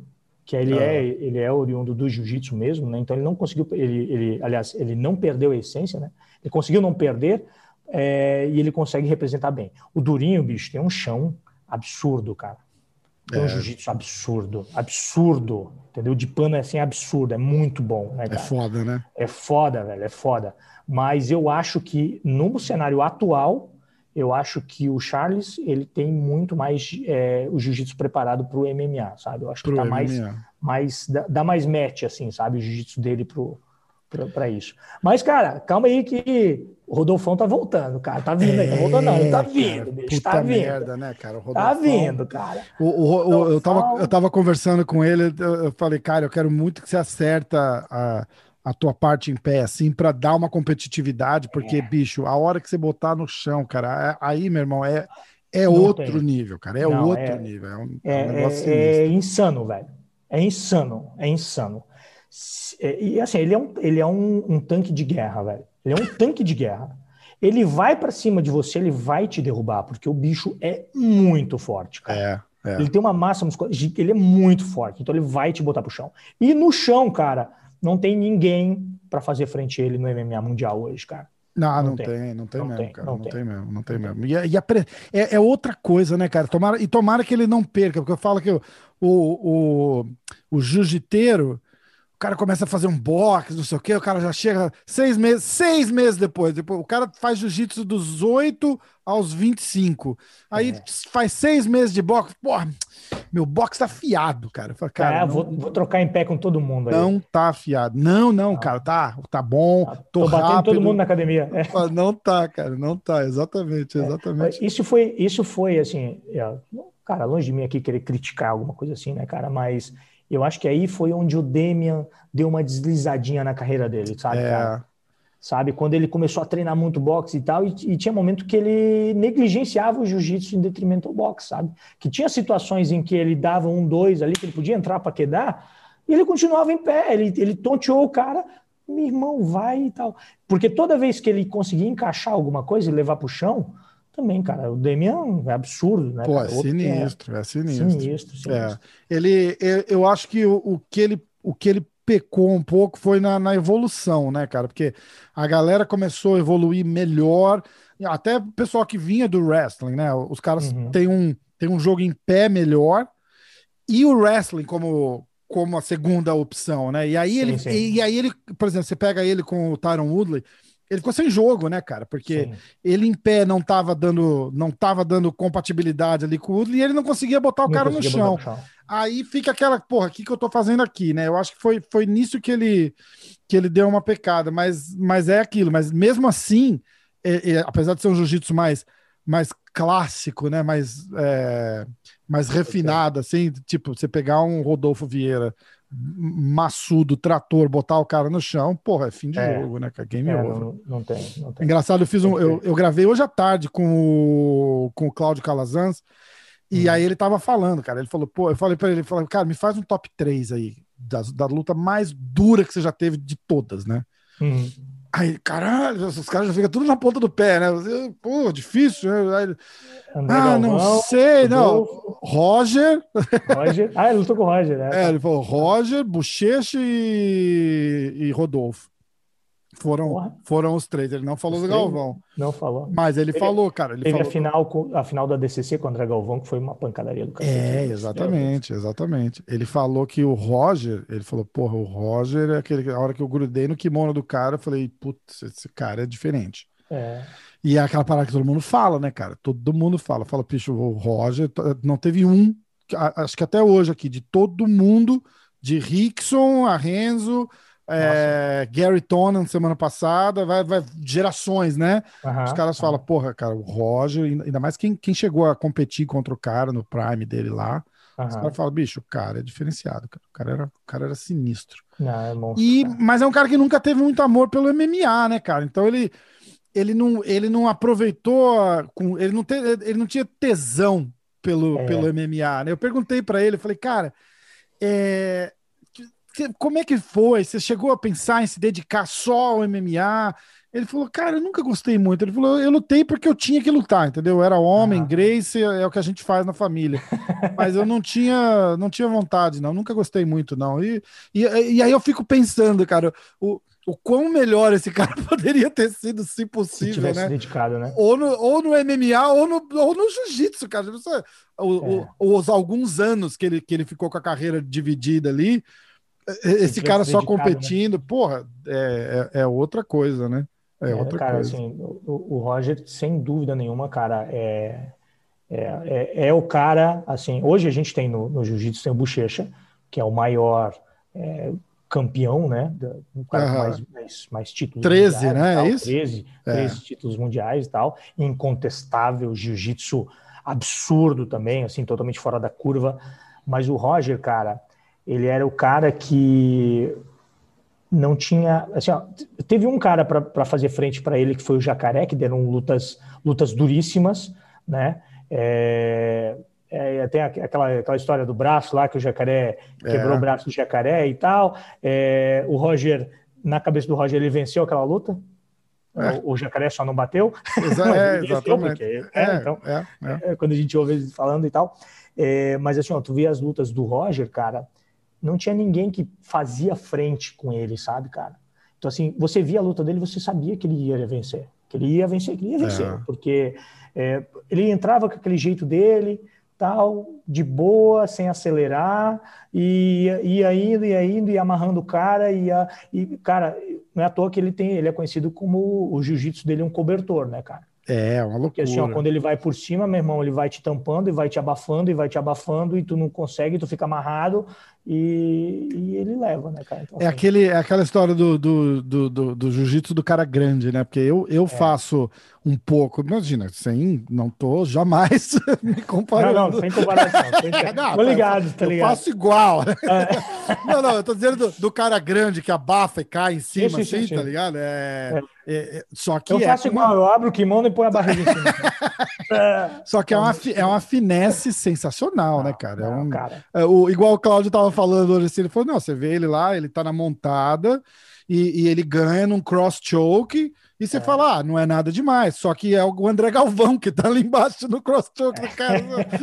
que ele, ah. é, ele é oriundo do jiu-jitsu mesmo, né? Então ele não conseguiu, ele, ele, aliás, ele não perdeu a essência, né? Ele conseguiu não perder é, e ele consegue representar bem. O Durinho, bicho, tem um chão absurdo, cara. Tem um é. jiu-jitsu absurdo, absurdo, entendeu? De pano é assim absurdo, é muito bom, né, é? É foda, né? É foda, velho, é foda. Mas eu acho que no cenário atual eu acho que o Charles ele tem muito mais é, o jiu-jitsu preparado para o MMA, sabe? Eu acho que tá mais, mais dá, dá, mais match, assim, sabe? O jiu-jitsu dele para isso. Mas, cara, calma aí que o Rodolfão tá voltando, cara. Tá vindo aí, tá voltando, não. Ele tá é, vindo, cara, bicho. Tá vindo. Merda, né, cara? O tá vindo, cara. O, o, o, eu, tava, eu tava conversando com ele, eu falei, cara, eu quero muito que você acerta a a tua parte em pé, assim, para dar uma competitividade, porque, é. bicho, a hora que você botar no chão, cara, é, aí, meu irmão, é, é outro tem. nível, cara, é Não, outro é, nível. É, um, é, um é, é insano, velho. É insano, é insano. E assim, ele é um, ele é um, um tanque de guerra, velho. Ele é um tanque de guerra. Ele vai para cima de você, ele vai te derrubar, porque o bicho é muito forte, cara. É, é. Ele tem uma massa muscular, ele é muito forte, então ele vai te botar pro chão. E no chão, cara, não tem ninguém para fazer frente a ele no MMA mundial hoje, cara. Não, não, não tem, tem, não tem não mesmo, tem, cara. Não, não tem. tem. mesmo, não tem mesmo. E, e a, é, é, outra coisa, né, cara? Tomara, e tomara que ele não perca, porque eu falo que o, o, o, o jiu-jiteiro, o cara começa a fazer um boxe, não sei o quê, o cara já chega seis meses, seis meses depois. depois o cara faz jiu-jitsu dos oito aos 25. Aí é. faz seis meses de boxe. Porra, meu boxe tá afiado, cara. Falo, cara é, não, vou, vou, trocar em pé com todo mundo. Aí. Não tá afiado. Não, não, não, cara, tá, tá bom. Tá, tô, tô batendo rápido. todo mundo na academia. É. Não tá, cara, não tá. Exatamente, é, exatamente. Isso foi, isso foi assim. É, cara, longe de mim aqui querer criticar alguma coisa assim, né, cara? Mas eu acho que aí foi onde o Demian deu uma deslizadinha na carreira dele, sabe, é. Sabe? Quando ele começou a treinar muito boxe e tal, e, e tinha momento que ele negligenciava o jiu-jitsu em detrimento do boxe, sabe? Que tinha situações em que ele dava um, dois ali, que ele podia entrar para quedar, e ele continuava em pé, ele, ele tonteou o cara, meu irmão, vai e tal. Porque toda vez que ele conseguia encaixar alguma coisa e levar para o chão, também, cara, o Demian é absurdo, né? Pô, cara? é sinistro, é, é sinistro. Sinistro, sinistro. É. Ele, eu acho que o, o, que ele, o que ele pecou um pouco foi na, na evolução, né, cara? Porque a galera começou a evoluir melhor, até o pessoal que vinha do wrestling, né? Os caras uhum. têm, um, têm um jogo em pé melhor, e o wrestling como, como a segunda opção, né? E aí, sim, ele, sim. E, e, aí ele, por exemplo, você pega ele com o Tyron Woodley, ele ficou sem jogo, né, cara? Porque sim. ele em pé não tava dando, não tava dando compatibilidade ali com o Woodley e ele não conseguia botar o não cara no chão. chão. Aí fica aquela, porra, o que, que eu tô fazendo aqui, né? Eu acho que foi, foi nisso que ele que ele deu uma pecada, mas, mas é aquilo. Mas mesmo assim, é, é, apesar de ser um jiu-jitsu mais, mais clássico, né? Mais, é, mais refinado, assim, tipo, você pegar um Rodolfo Vieira maçudo, trator, botar o cara no chão, porra, é fim de é. jogo, né? Game é, over. Não, não, tem, não tem. Engraçado, eu fiz um. Eu, eu gravei hoje à tarde com o, com o Cláudio Calazans, e hum. aí ele tava falando, cara. Ele falou, pô, eu falei pra ele, ele falou, cara, me faz um top 3 aí, da, da luta mais dura que você já teve de todas, né? Hum. Aí, caralho, os caras já ficam tudo na ponta do pé, né? Pô, difícil, né? Aí, ah, não sei, não. Roger. Roger. Ah, ele lutou com o Roger, né? É, ele falou Roger, Bochecha e, e Rodolfo. Foram, foram os três. Ele não falou os do Galvão. Não falou. Mas ele, ele falou, cara. Ele teve falou... a, final, a final da DCC contra Galvão, que foi uma pancadaria do cacete. É, exatamente, exatamente. Ele falou que o Roger, ele falou, porra, o Roger é aquele. A hora que eu grudei no kimono do cara, eu falei, putz, esse cara é diferente. É. E é aquela parada que todo mundo fala, né, cara? Todo mundo fala. Fala, picho, o Roger, não teve um, acho que até hoje aqui, de todo mundo, de Rickson a Renzo é, Gary Tonan semana passada, vai, vai gerações, né? Uhum, Os caras uhum. falam, porra, cara, o Roger, ainda mais quem, quem chegou a competir contra o cara no Prime dele lá. Uhum. Os caras falam, bicho, o cara é diferenciado, cara. O cara era, o cara era sinistro. Não, é monstro, e, mas é um cara que nunca teve muito amor pelo MMA, né, cara? Então ele, ele, não, ele não aproveitou, com, ele, não te, ele não tinha tesão pelo, é. pelo MMA, né? Eu perguntei para ele, falei, cara, é, como é que foi? Você chegou a pensar em se dedicar só ao MMA? Ele falou, cara, eu nunca gostei muito. Ele falou, eu lutei porque eu tinha que lutar, entendeu? Eu era homem, ah. Grace é o que a gente faz na família. Mas eu não tinha, não tinha vontade, não. Nunca gostei muito, não. E, e, e aí eu fico pensando, cara, o, o quão melhor esse cara poderia ter sido, se possível, se tivesse né? dedicado, né? Ou no, ou no MMA ou no, ou no jiu-jitsu, cara. O, é. os alguns anos que ele, que ele ficou com a carreira dividida ali, esse cara só né? competindo, né? porra, é, é, é, outra coisa, né? É, é outra cara, coisa. Assim, o, o, Roger, sem dúvida nenhuma, cara, é, é, é, é, o cara, assim, hoje a gente tem no, no Jiu-Jitsu tem o Bochecha, que é o maior é, campeão, né? O cara uhum. mais, mais, mais títulos 13, mundiais, né? Tal, é isso? 13, 13 títulos mundiais e tal. Incontestável, jiu-jitsu absurdo também, assim, totalmente fora da curva. Mas o Roger, cara, ele era o cara que não tinha. Assim, ó, teve um cara para fazer frente para ele, que foi o Jacaré, que deram lutas, lutas duríssimas, né? É, é, tem aquela, aquela história do braço lá, que o jacaré quebrou é. o braço do jacaré e tal. É, o Roger, na cabeça do Roger, ele venceu aquela luta. É. O, o, jacaré só não bateu. Exa é, exatamente. É, é, então, é, quando a gente ouve ele falando e tal. mas assim, ó, tu vê as lutas do Roger, cara não tinha ninguém que fazia frente com ele, sabe, cara? Então, assim, você via a luta dele, você sabia que ele ia vencer. Que ele ia vencer, que ele ia vencer. É. Porque é, ele entrava com aquele jeito dele, tal, de boa, sem acelerar, e ia indo, ia indo, e amarrando o cara, ia, e, cara, não é à toa que ele tem, ele é conhecido como o jiu-jitsu dele é um cobertor, né, cara? É, uma loucura. Porque assim, ó, quando ele vai por cima, meu irmão, ele vai te tampando e vai te abafando e vai te abafando e tu não consegue, tu fica amarrado E, e, ele leva, né, cara? Então, é, assim, aquele, é aquela história do, do, do, do, do jiu-jitsu do cara grande, né? Porque eu, eu é. faço um pouco, imagina, sem, não tô jamais me comparando. Não, não, sem comparação. Sem... não, tô ligado, tá ligado. Eu faço igual. É. não, não, eu tô dizendo do, do, cara grande que abafa e cai em cima, sim, assim, sim, tá ligado? É, é, é. só que eu faço igual, uma... eu abro o kimono e põe a barriga em cima. só que é uma, é uma finesse sensacional, né, cara? É um, cara. o, igual o Cláudio tava falando assim, ele falou, não, você vê ele lá, ele tá na montada e, e ele ganha num cross choke e você é. fala, ah, não é nada demais, só que é o André Galvão que tá ali embaixo no cross-choke do cara.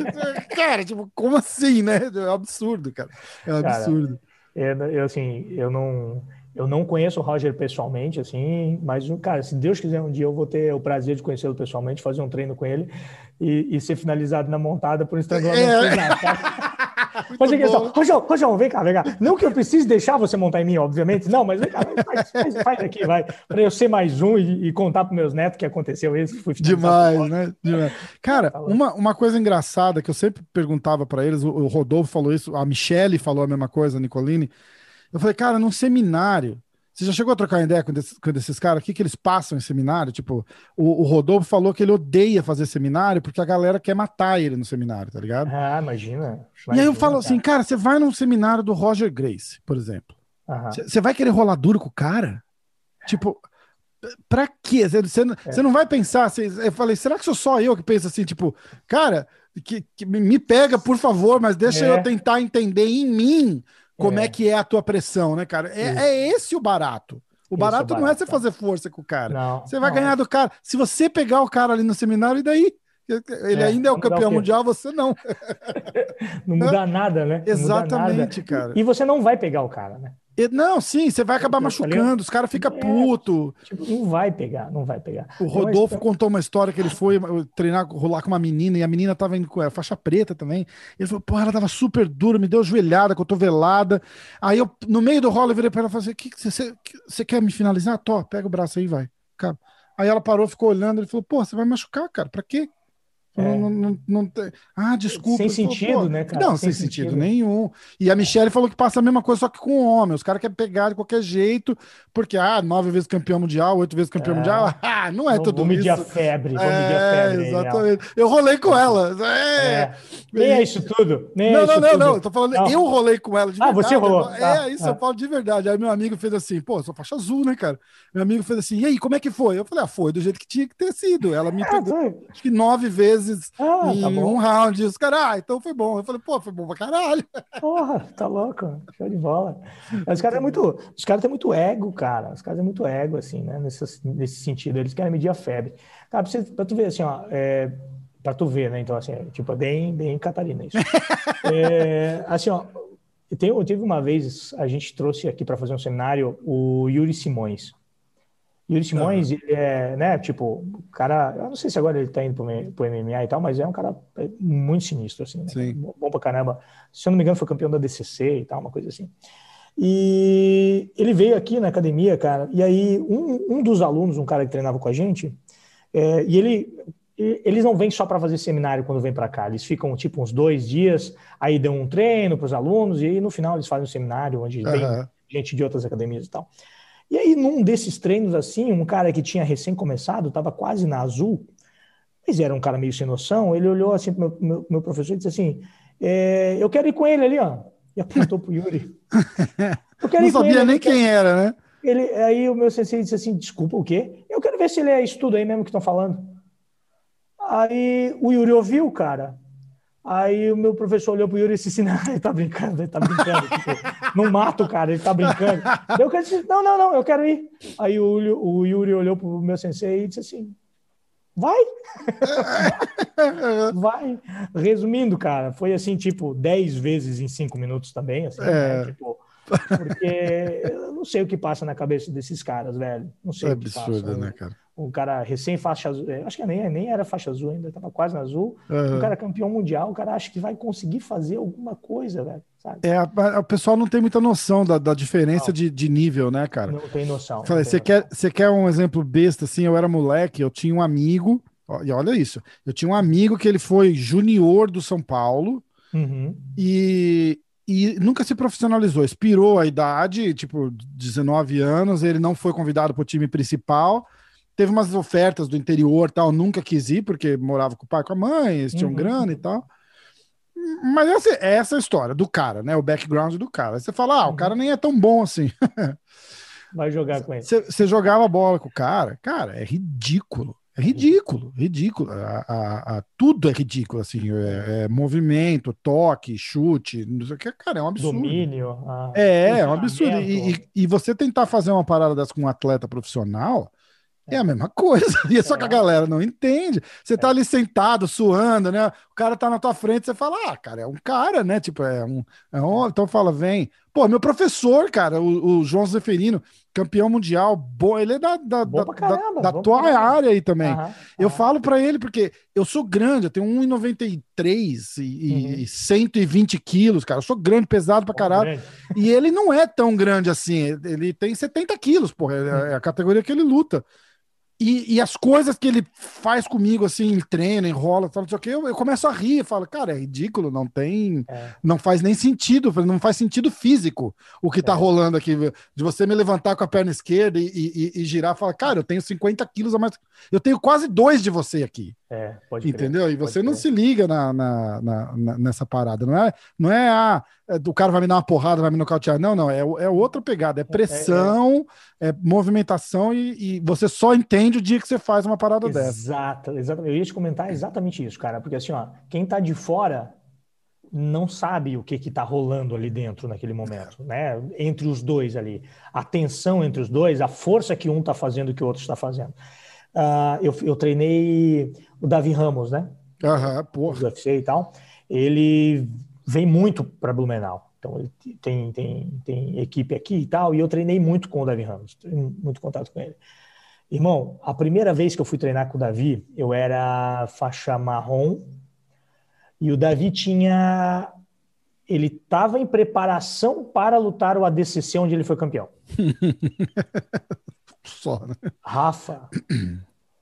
cara, tipo, como assim, né? É um absurdo, cara. É um absurdo. Cara, eu, assim, eu não, eu não conheço o Roger pessoalmente, assim, mas, cara, se Deus quiser um dia eu vou ter o prazer de conhecê-lo pessoalmente, fazer um treino com ele e, e ser finalizado na montada por estrangulamento. É. Mas é questão, Rojão, Rojão, vem cá, vem cá. Não que eu precise deixar você montar em mim, obviamente, não, mas vem cá, faz, faz, faz aqui, vai, para eu ser mais um e, e contar para meus netos que aconteceu isso. Fui Demais, né? Demais. Cara, uma, uma coisa engraçada que eu sempre perguntava para eles, o, o Rodolfo falou isso, a Michele falou a mesma coisa, a Nicolini. Eu falei, cara, num seminário, você já chegou a trocar ideia com, desse, com esses caras? O que, que eles passam em seminário? Tipo, o, o, Rodolfo falou que ele odeia fazer seminário porque a galera quer matar ele no seminário, tá ligado? Ah, imagina. imagina e aí eu falo assim, cara, você vai num seminário do Roger Grace, por exemplo. Você vai querer rolar duro com o cara? Tipo, pra quê? Você é. não vai pensar. Cê, eu falei, será que sou só eu que penso assim, tipo, cara, que, que me pega, por favor, mas deixa é. eu tentar entender em mim como é. é. que é a tua pressão, né, cara? É, é esse o barato. O barato, barato, não é você fazer força com o cara. Não, você vai ganhar é. do cara. Se você pegar o cara ali no seminário, e daí? Ele é, ainda é o campeão o mundial, você não. não muda nada, né? Exatamente, nada. cara. E você não vai pegar o cara, né? Não, sim, você vai acabar machucando, os caras ficam é, puto. Tipo, não vai pegar, não vai pegar. O Rodolfo contou uma história que ele foi treinar, rolar com uma menina, e a menina tava indo com ela, faixa preta também. Ele falou, pô, ela tava super dura, me deu joelhada, cotovelada. Aí eu, no meio do rolo, eu virei pra ela e falei, que, que você, quer me finalizar? Tó, pega o braço aí, vai. Cara. Aí ela parou, ficou olhando, ele falou, pô, você vai machucar, cara, pra quê? É. Não, não, não, ah, desculpa. Sem sentido, né, cara? Não, sem, sem sentido, sentido, nenhum. E a Michelle falou que passa a mesma coisa, só que com homem. Os caras querem pegar de qualquer jeito, porque, ah, nove vezes campeão mundial, oito vezes campeão é. mundial, ah, não é tudo vou medir isso. a febre, vou é, medir a febre. Exatamente. Eu rolei com ela. É. é. Nem é isso tudo. Nem não, é não, não, tudo. não. Eu tô falando, não. eu rolei com ela de verdade. Ah, você rolou. É, isso eu falo de verdade. Aí meu amigo fez assim, pô, sou faixa azul, né, cara? Meu amigo fez assim, e aí, como é que foi? Eu falei, ah, foi do jeito que tinha que ter sido. Ela me é, pegou, acho que nove vezes. Ah, tá bom. um round. E os caras, ah, então foi bom. Eu falei, pô, foi bom pra caralho. Porra, tá louco. Show de bola. Mas os caras é muito. Os caras têm muito ego, cara. Os caras têm muito ego, assim, né? Nesse, nesse sentido. Eles querem medir a febre. Cara, pra, você, pra tu ver, assim, ó. É, pra tu ver, né? Então, assim, é, tipo, é bem, bem Catarina isso. é, assim, ó. Tem, teve uma vez, a gente trouxe aqui para fazer um seminário o Yuri Simões. Yuri Simões, uhum. é, né, tipo, o cara, eu não sei se agora ele tá indo pro, pro MMA e tal, mas é um cara é, muito sinistro, assim, né? Sim. bom pra caramba. Se eu não me engano, foi campeão da DCC e tal, uma coisa assim. E ele veio aqui na academia, cara, e aí um, um dos alunos, um cara que treinava com a gente, é, e ele, eles não vêm só para fazer seminário quando vêm para cá, eles ficam tipo uns dois dias, aí dão um treino para os alunos, e aí no final eles fazem um seminário onde uhum. vem gente de outras academias e tal. E aí, num desses treinos assim, um cara que tinha recém começado, estava quase na azul, mas era um cara meio sem noção, ele olhou assim para meu, meu, meu, professor e disse assim: é, Eu quero ir com ele ali, ó. E apontou para o Yuri. Eu quero Não ir sabia com ele, nem quem era, né? Ele, aí o meu sensei disse assim: Desculpa, o quê? Eu quero ver se ele é estudo aí mesmo que estão falando. Aí o Yuri ouviu, cara. Aí o meu professor olhou pro Yuri e disse assim: não, ele tá brincando, ele tá brincando. tipo, não mata o cara, ele tá brincando. Eu disse: não, não, não, eu quero ir. Aí o, o Yuri olhou pro meu sensei e disse assim: vai. vai. Resumindo, cara, foi assim, tipo, 10 vezes em 5 minutos também, assim, né? é. né? Tipo, porque eu não sei o que passa na cabeça desses caras, velho. Não sei é o que absurdo, passa. né, cara? Um cara recém faixa azul, é, acho que nem, nem era faixa azul ainda, estava quase na azul. Uhum. Um cara campeão mundial, o cara acha que vai conseguir fazer alguma coisa, velho. Sabe? É, o pessoal não tem muita noção da, da diferença de, de nível, né, cara? Não tem noção. Falei, você quer, você quer um exemplo besta assim? Eu era moleque, eu tinha um amigo, e olha isso, eu tinha um amigo que ele foi junior do São Paulo uhum. e e nunca se profissionalizou. Expirou a idade, tipo, 19 anos, ele não foi convidado para o time principal. Teve umas ofertas do interior tal, nunca quis ir, porque morava com o pai e com a mãe, eles tinham uhum. grana e tal. Mas essa, é essa é a história do cara, né? O background do cara. Aí você fala, ah, o cara nem é tão bom assim. Vai jogar com ele. Você jogava bola com o cara, cara, é ridículo. É ridículo, ridículo. A, a, a, tudo é ridículo, assim. É, é movimento, toque, chute, não sei o que, cara, é um absurdo. Domínio. é, é um absurdo. E, e, e, você tentar fazer uma parada dessa com um atleta profissional, é a mesma coisa. E é só que a é. galera não entende. Você tá é. ali sentado, suando, né? O cara tá na tua frente, você fala, ah, cara, é um cara, né? Tipo, é um. É um... Então fala, vem. Pô, meu professor, cara, o, o João Zeferino, campeão mundial, bom, ele é da, da, da, caramba, da, da tua área aí também. Aham, eu falo para ele, porque eu sou grande, eu tenho 1,93 e, uhum. e 120 quilos, cara. Eu sou grande, pesado pra caralho. e ele não é tão grande assim. Ele tem 70 quilos, porra. É, é a categoria que ele luta. E, e, as coisas que ele faz comigo, assim, em treino, enrola, tal, não sei o que, eu, eu começo a rir, falo, cara, é ridículo, não tem, é. não faz nem sentido, não faz sentido físico o que tá é. rolando aqui, de você me levantar com a perna esquerda e, e, e girar, fala, cara, eu tenho 50 quilos a mais, eu tenho quase dois de você aqui. É, pode Entendeu? Crer, e você não crer. se liga na, na, na, nessa parada, não é, não é a, ah, é, o cara vai me dar uma porrada, vai me nocautear. Não, não, é, é outra pegada. É, é pressão, é, é, é movimentação e, e, você só entende o dia que você faz uma parada Exato, dessa. Exato, exatamente. Eu ia te comentar exatamente isso, cara. Porque assim, ó, quem tá de fora não sabe o que que tá rolando ali dentro naquele momento, né? Entre os dois ali. A tensão entre os dois, a força que um tá fazendo que o outro está fazendo. Uh, eu, eu treinei o Davi Ramos, né? Aham, porra. Do UFC e tal. Ele vem muito para Blumenau. Então ele tem, tem, tem equipe aqui e tal, e eu treinei muito com o Davi Ramos, tenho muito contato com ele. Irmão, a primeira vez que eu fui treinar com o Davi, eu era faixa marrom, e o Davi tinha. Ele estava em preparação para lutar o ADCC, onde ele foi campeão. Só, né? Rafa,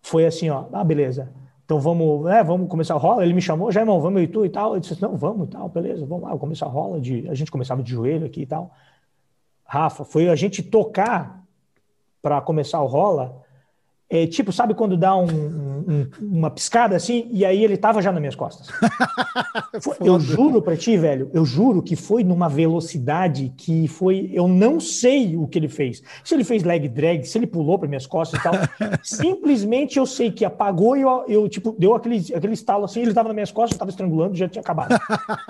foi assim, ó. Ah, beleza. Então vamos, né, vamos começar a rola. Ele me chamou, já irmão, vamos e tu e tal. Eu disse, não, vamos e tal, beleza, vamos lá, começar a rola. De, a gente começava de joelho aqui e tal. Rafa, foi a gente tocar para começar o rola. É, tipo, sabe quando dá um, um, uma piscada assim, e aí ele tava já nas minhas costas. Foi, eu juro pra ti, velho, eu juro que foi numa velocidade que foi. Eu não sei o que ele fez. Se ele fez leg drag, se ele pulou para minhas costas e tal. simplesmente eu sei que apagou e eu, eu, tipo, deu aquele, aquele estalo assim, ele tava nas minhas costas, eu tava estrangulando, já tinha acabado.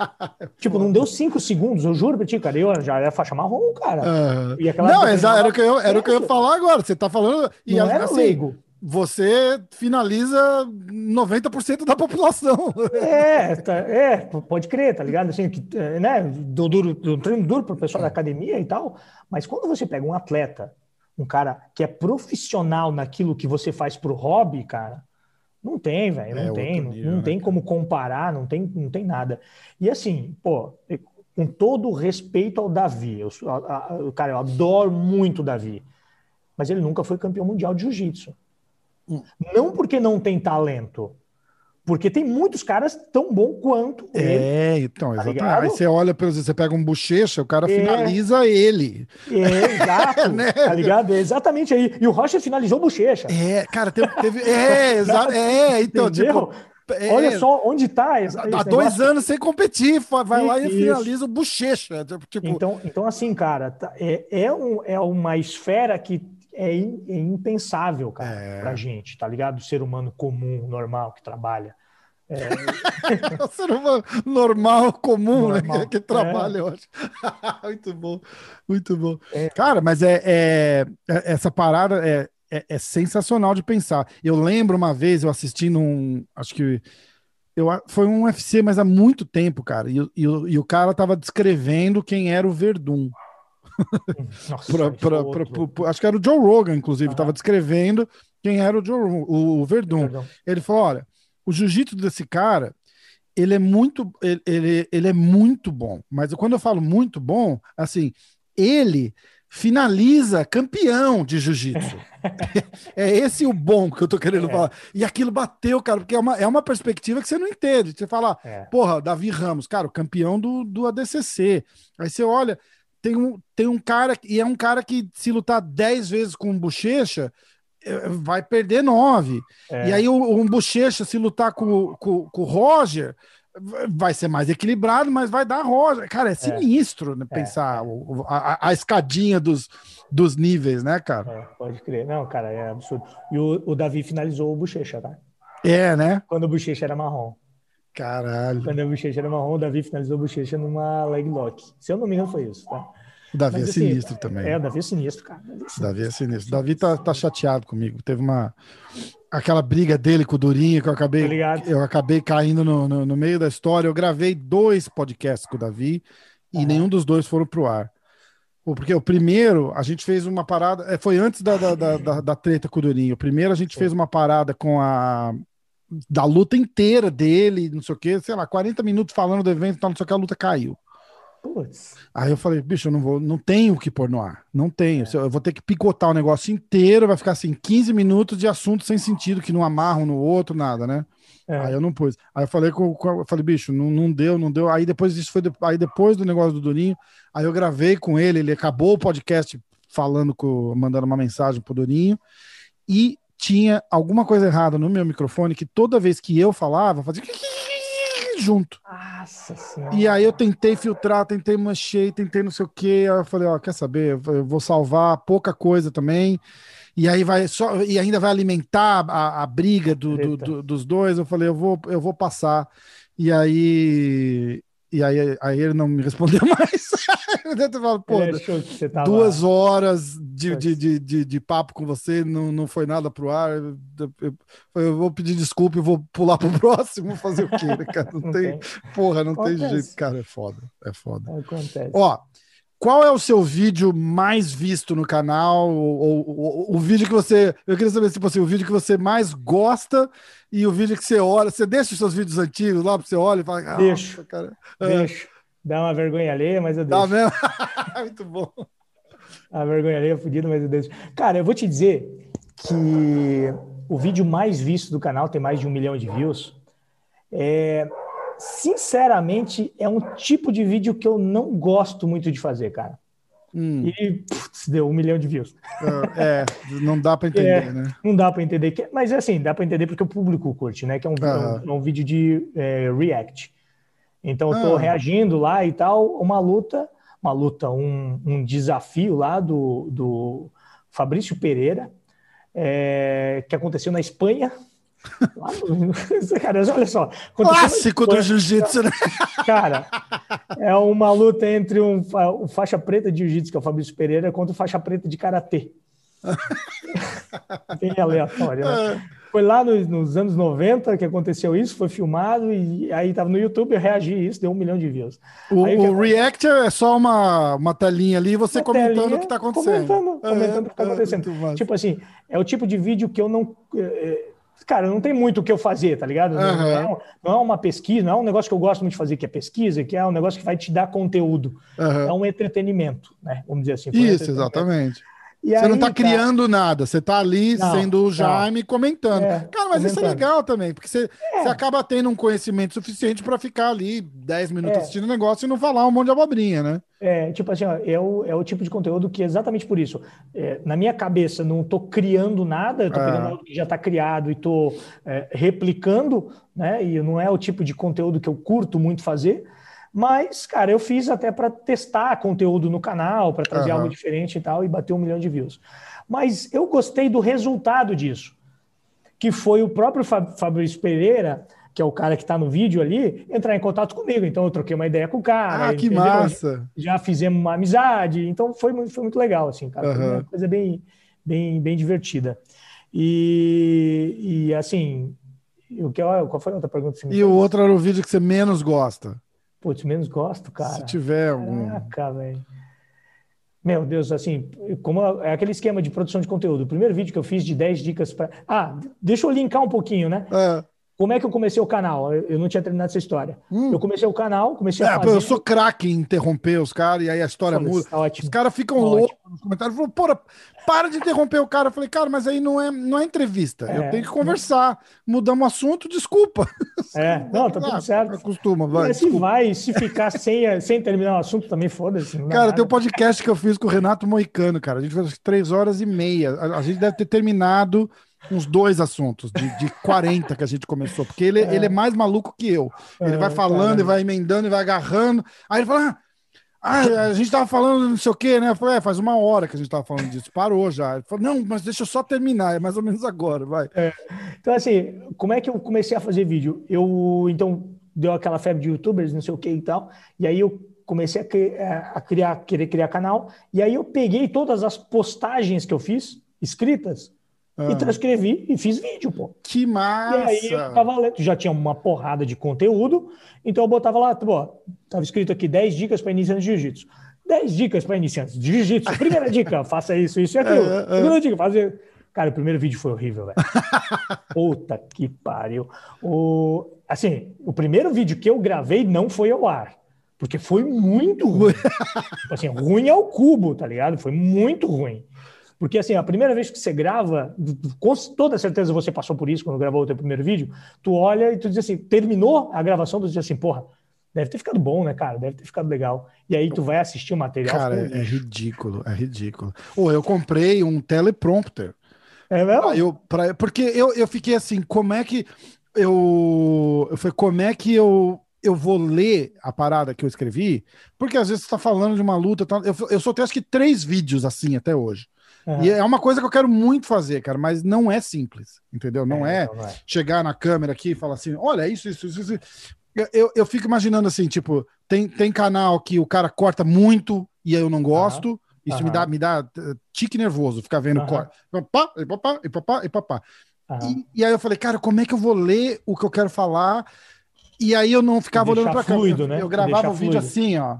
tipo, não deu cinco segundos, eu juro pra ti, cara. Eu já era faixa marrom, cara. Uhum. não, era, o que eu, era o que eu ia falar agora. Você tá falando. E não era assim, leigo você finaliza 90% da população. É, tá, é, pode crer, tá ligado? Assim, que, é, né, do, duro, treino duro para o pessoal da academia e tal, mas quando você pega um atleta, um cara que é profissional naquilo que você faz pro hobby, cara, não tem, velho, não é tem, nível, não, né, tem como comparar, não tem, não tem nada. E assim, pô, com todo o respeito ao Davi, eu, a, a, cara, eu adoro muito o Davi, mas ele nunca foi campeão mundial de jiu-jitsu. Não porque não tem talento, porque tem muitos caras tão bom quanto é, ele. É, então, tá exatamente. Ligado? Aí você olha, para você pega um bochecha, o cara é. finaliza ele. É, exato. né? Tá ligado? É exatamente aí. E o Rocha finalizou o bochecha. É, cara, teve. teve é, exato. É, então, Entendeu? tipo. É, Olha só onde está. Há dois anos sem competir, vai lá e isso. finaliza o bochecha. Tipo... Então, então, assim, cara, tá, é, é, um, é uma esfera que é, é impensável, cara, é. pra gente, tá ligado? O ser humano comum, normal, que trabalha. É... o ser humano normal, comum, né, normal. né? Que trabalha, é. eu acho. muito bom, muito bom. É. Cara, mas é, é, é essa parada é, é, é, sensacional de pensar. Eu lembro uma vez eu assisti num. Acho que. Eu, foi um UFC, mas há muito tempo, cara. E, e, e o cara tava descrevendo quem era o Verdun. Nossa, pra, pra, pra, acho que era o Joe Rogan, inclusive, estava descrevendo quem era o, Joe, o, o Verdun. Ele falou: olha, o jiu-jitsu desse cara, ele é muito, ele, ele, ele é muito bom. Mas quando eu falo muito bom, assim, ele finaliza campeão de jiu-jitsu. é esse o bom que eu tô querendo é. falar. E aquilo bateu, cara, porque é uma, é uma perspectiva que você não entende. Você fala, é. porra, Davi Ramos, cara, o campeão do, do ADCC. Aí você olha, tem um, tem um cara, e é um cara que se lutar 10 vezes com bochecha, é, vai perder nove. É. E aí um bochecha, se lutar com, com, com o Roger, vai ser mais equilibrado, mas vai dar roja. Cara, é, é. sinistro é. Né, pensar é. O, a, a, escadinha dos, dos níveis, né, cara? É, pode crer. Não, cara, é absurdo. E o, o Davi finalizou o Bochecha, tá? É, né? Quando o Bochecha era marrom. Caralho. Quando o Bochecha era marrom, o Davi finalizou o Bochecha numa leg lock. Se eu não me engano, foi isso, tá? O Davi Mas, é assim, sinistro também. É, o Davi é sinistro, cara. Davi é sinistro. Davi é sinistro. Davi tá, tá chateado comigo. Teve uma aquela briga dele com o Durinho que eu acabei, eu acabei caindo no, no, no, meio da história. Eu gravei dois podcasts com o Davi e nenhum dos dois foram pro ar. Porque o primeiro, a gente fez uma parada. É, foi antes da, da, da, da treta com o Durinho. O primeiro, a gente fez uma parada com a. Da luta inteira dele, não sei o quê, sei lá, 40 minutos falando do evento, não sei o que, a luta caiu. Putz. Aí eu falei, bicho, eu não vou, não tenho o que pôr no ar. Não tenho. É. Eu vou ter que picotar o negócio inteiro, vai ficar assim, 15 minutos de assunto sem sentido, que não amarram no outro, nada, né? É. Aí eu não pus. Aí eu falei com, com eu falei, bicho, não, não deu, não deu. Aí depois isso foi aí depois do negócio do Durinho, aí eu gravei com ele, ele acabou o podcast falando com, mandando uma mensagem pro Durinho e tinha alguma coisa errada no meu microfone que toda vez que eu falava, fazia junto. Nossa senhora. E aí eu tentei filtrar, tentei mexer, tentei não sei o que. Aí eu falei, ó, quer saber? Eu vou salvar pouca coisa também. E aí vai só e ainda vai alimentar a, a briga do, do, do, dos dois. Eu falei, eu vou, eu vou passar. E aí e aí, aí ele não me respondeu mais. eu falo, Pô, tava... duas horas de, de, de, de, de, papo com você, não, não foi nada pro ar. Eu, eu, eu vou pedir desculpa e vou pular pro próximo, fazer o quê, né, cara? Não, não tem, tem, porra, não Acontece. tem jeito, cara, é foda, é foda. Acontece. Ó, qual é o seu vídeo mais visto no canal? Ou, o vídeo que você. Eu queria saber, tipo assim, o vídeo que você mais gosta e o vídeo que você olha. Você deixa os seus vídeos antigos lá para você olhar e fala. Ah, deixo. Cara. É. Deixo. Dá uma vergonha alheia, mas eu deixo. Dá mesmo? Muito bom. A vergonha alheia é fodida, mas eu deixo. Cara, eu vou te dizer que o vídeo mais visto do canal tem mais de um milhão de views. É, sinceramente, é um tipo de vídeo que eu não gosto muito de fazer, cara. Hum. E putz, deu um milhão de views. É, é não dá para entender, é, né? Não dá para entender, que, mas é assim, dá para entender porque o público curte, né? Que é um, é um, um vídeo de é, react. Então eu tô ah. reagindo lá e tal, uma luta, uma luta, um, um desafio lá do, do Fabrício Pereira, é, que aconteceu na Espanha, cara, olha só. Clássico do jiu-jitsu, né? Cara, é uma luta entre um, o faixa preta de jiu-jitsu, que é o Fabrício Pereira, contra o faixa preta de karatê. Bem aleatório, né? É. Foi lá nos, nos, anos 90 que aconteceu isso, foi filmado e aí tava no YouTube, eu reagi isso, deu um milhão de views. O, aí, o React é só uma, uma telinha ali, você comentando o que tá acontecendo. Comentando, comentando é, o que tá é, acontecendo. É, tipo assim, é o tipo de vídeo que eu não é, cara, não tem muito o que eu fazer, tá ligado? Uhum. Não, é, não, é, uma pesquisa, não é um negócio que eu gosto muito de fazer, que é pesquisa, que é um negócio que vai te dar conteúdo. Uhum. É um entretenimento, né? Vamos dizer assim. Isso, exatamente. E você aí, não está criando nada, você está ali não, sendo o Jaime não. comentando. É, cara, mas comentando. isso é legal também, porque você, é. você acaba tendo um conhecimento suficiente para ficar ali 10 minutos é. assistindo o negócio e não falar um monte de abobrinha, né? É, tipo assim, ó, é, o, é o tipo de conteúdo que exatamente por isso. É, na minha cabeça, não estou criando nada, eu estou pegando algo que já está criado e estou é, replicando, né? E não é o tipo de conteúdo que eu curto muito fazer. Mas, cara, eu fiz até para testar conteúdo no canal, para trazer uhum. algo diferente e tal, e bater um milhão de views. Mas eu gostei do resultado disso, que foi o próprio Fabrício Pereira, que é o cara que está no vídeo ali, entrar em contato comigo. Então eu troquei uma ideia com o cara. Ah, que entendeu? massa! Já fizemos uma amizade, então foi, foi muito legal, assim, cara. Uhum. Foi uma coisa bem, bem, bem divertida. E, e assim, o que, qual foi a outra pergunta? e o outro era o vídeo que você menos gosta. Putz, menos gosto, cara. Se tiver algum. Caraca, velho. Meu Deus, assim, como é aquele esquema de produção de conteúdo. O primeiro vídeo que eu fiz de 10 dicas para. Ah, deixa eu linkar um pouquinho, né? É. Como é que eu comecei o canal? Eu não tinha terminado essa história. Hum. Eu comecei o canal, comecei a é, fazer... Eu sou craque em interromper os caras e aí a história muda. Tá os caras ficam tá loucos nos comentários. Falam, porra, para de interromper o cara. Eu falei, cara, mas aí não é, não é entrevista. É. Eu tenho que conversar. Mudamos o assunto, desculpa. É, não, tá tudo certo. Acostuma, vai. Mas se vai, se ficar sem, sem terminar o assunto também, foda-se. Cara, tem um podcast que eu fiz com o Renato Moicano, cara. A gente fez três horas e meia. A, a gente deve ter terminado uns dois assuntos de, de 40 que a gente começou, porque ele é, ele é mais maluco que eu. Ele é, vai falando e vai emendando e vai agarrando. Aí ele fala: ah, a gente tava falando não sei o quê, né? Eu falei, é, faz uma hora que a gente tava falando disso, parou já. Ele falou, não, mas deixa eu só terminar, é mais ou menos agora, vai. É. Então, assim, como é que eu comecei a fazer vídeo? Eu, então, deu aquela febre de youtubers, não sei o que e tal, e aí eu comecei a, é, a criar, querer criar canal, e aí eu peguei todas as postagens que eu fiz, escritas, ah. E transcrevi e fiz vídeo, pô. Que massa! E aí eu tava lendo, já tinha uma porrada de conteúdo, então eu botava lá, pô, tava escrito aqui 10 dicas para iniciantes de jiu-jitsu. 10 dicas para iniciantes de jiu-jitsu. Primeira dica, faça isso, isso e aquilo. É, é. Segunda dica, fazer. Cara, o primeiro vídeo foi horrível, velho. Puta que pariu. O, assim, o primeiro vídeo que eu gravei não foi ao ar. Porque foi muito ruim. tipo assim, ruim ao cubo, tá ligado? Foi muito ruim. Porque, assim, a primeira vez que você grava, com toda certeza você passou por isso quando gravou o teu primeiro vídeo, tu olha e tu diz assim, terminou a gravação, tu diz assim, porra, deve ter ficado bom, né, cara? Deve ter ficado legal. E aí tu vai assistir o material. Cara, é, é, ridículo, é ridículo. Ou eu comprei um teleprompter. É mesmo? Eu, pra, porque eu, eu fiquei assim, como é que eu, eu falei, como é que eu eu vou ler a parada que eu escrevi, porque às vezes você está falando de uma luta. Eu, eu só tenho acho que três vídeos assim até hoje. Uhum. E é uma coisa que eu quero muito fazer, cara, mas não é simples, entendeu? Não é, é, não é. chegar na câmera aqui e falar assim: olha, isso, isso, isso. isso. Eu, eu fico imaginando assim, tipo, tem, tem canal que o cara corta muito e eu não gosto. Uhum. Isso uhum. me dá me dá eh, tique nervoso, ficar vendo uhum. corte. Papá, e papá, e papá, e papá. E, e aí eu falei, cara, como é que eu vou ler o que eu quero falar? E aí eu não ficava olhando para cá. Né? Eu gravava o vídeo assim, ó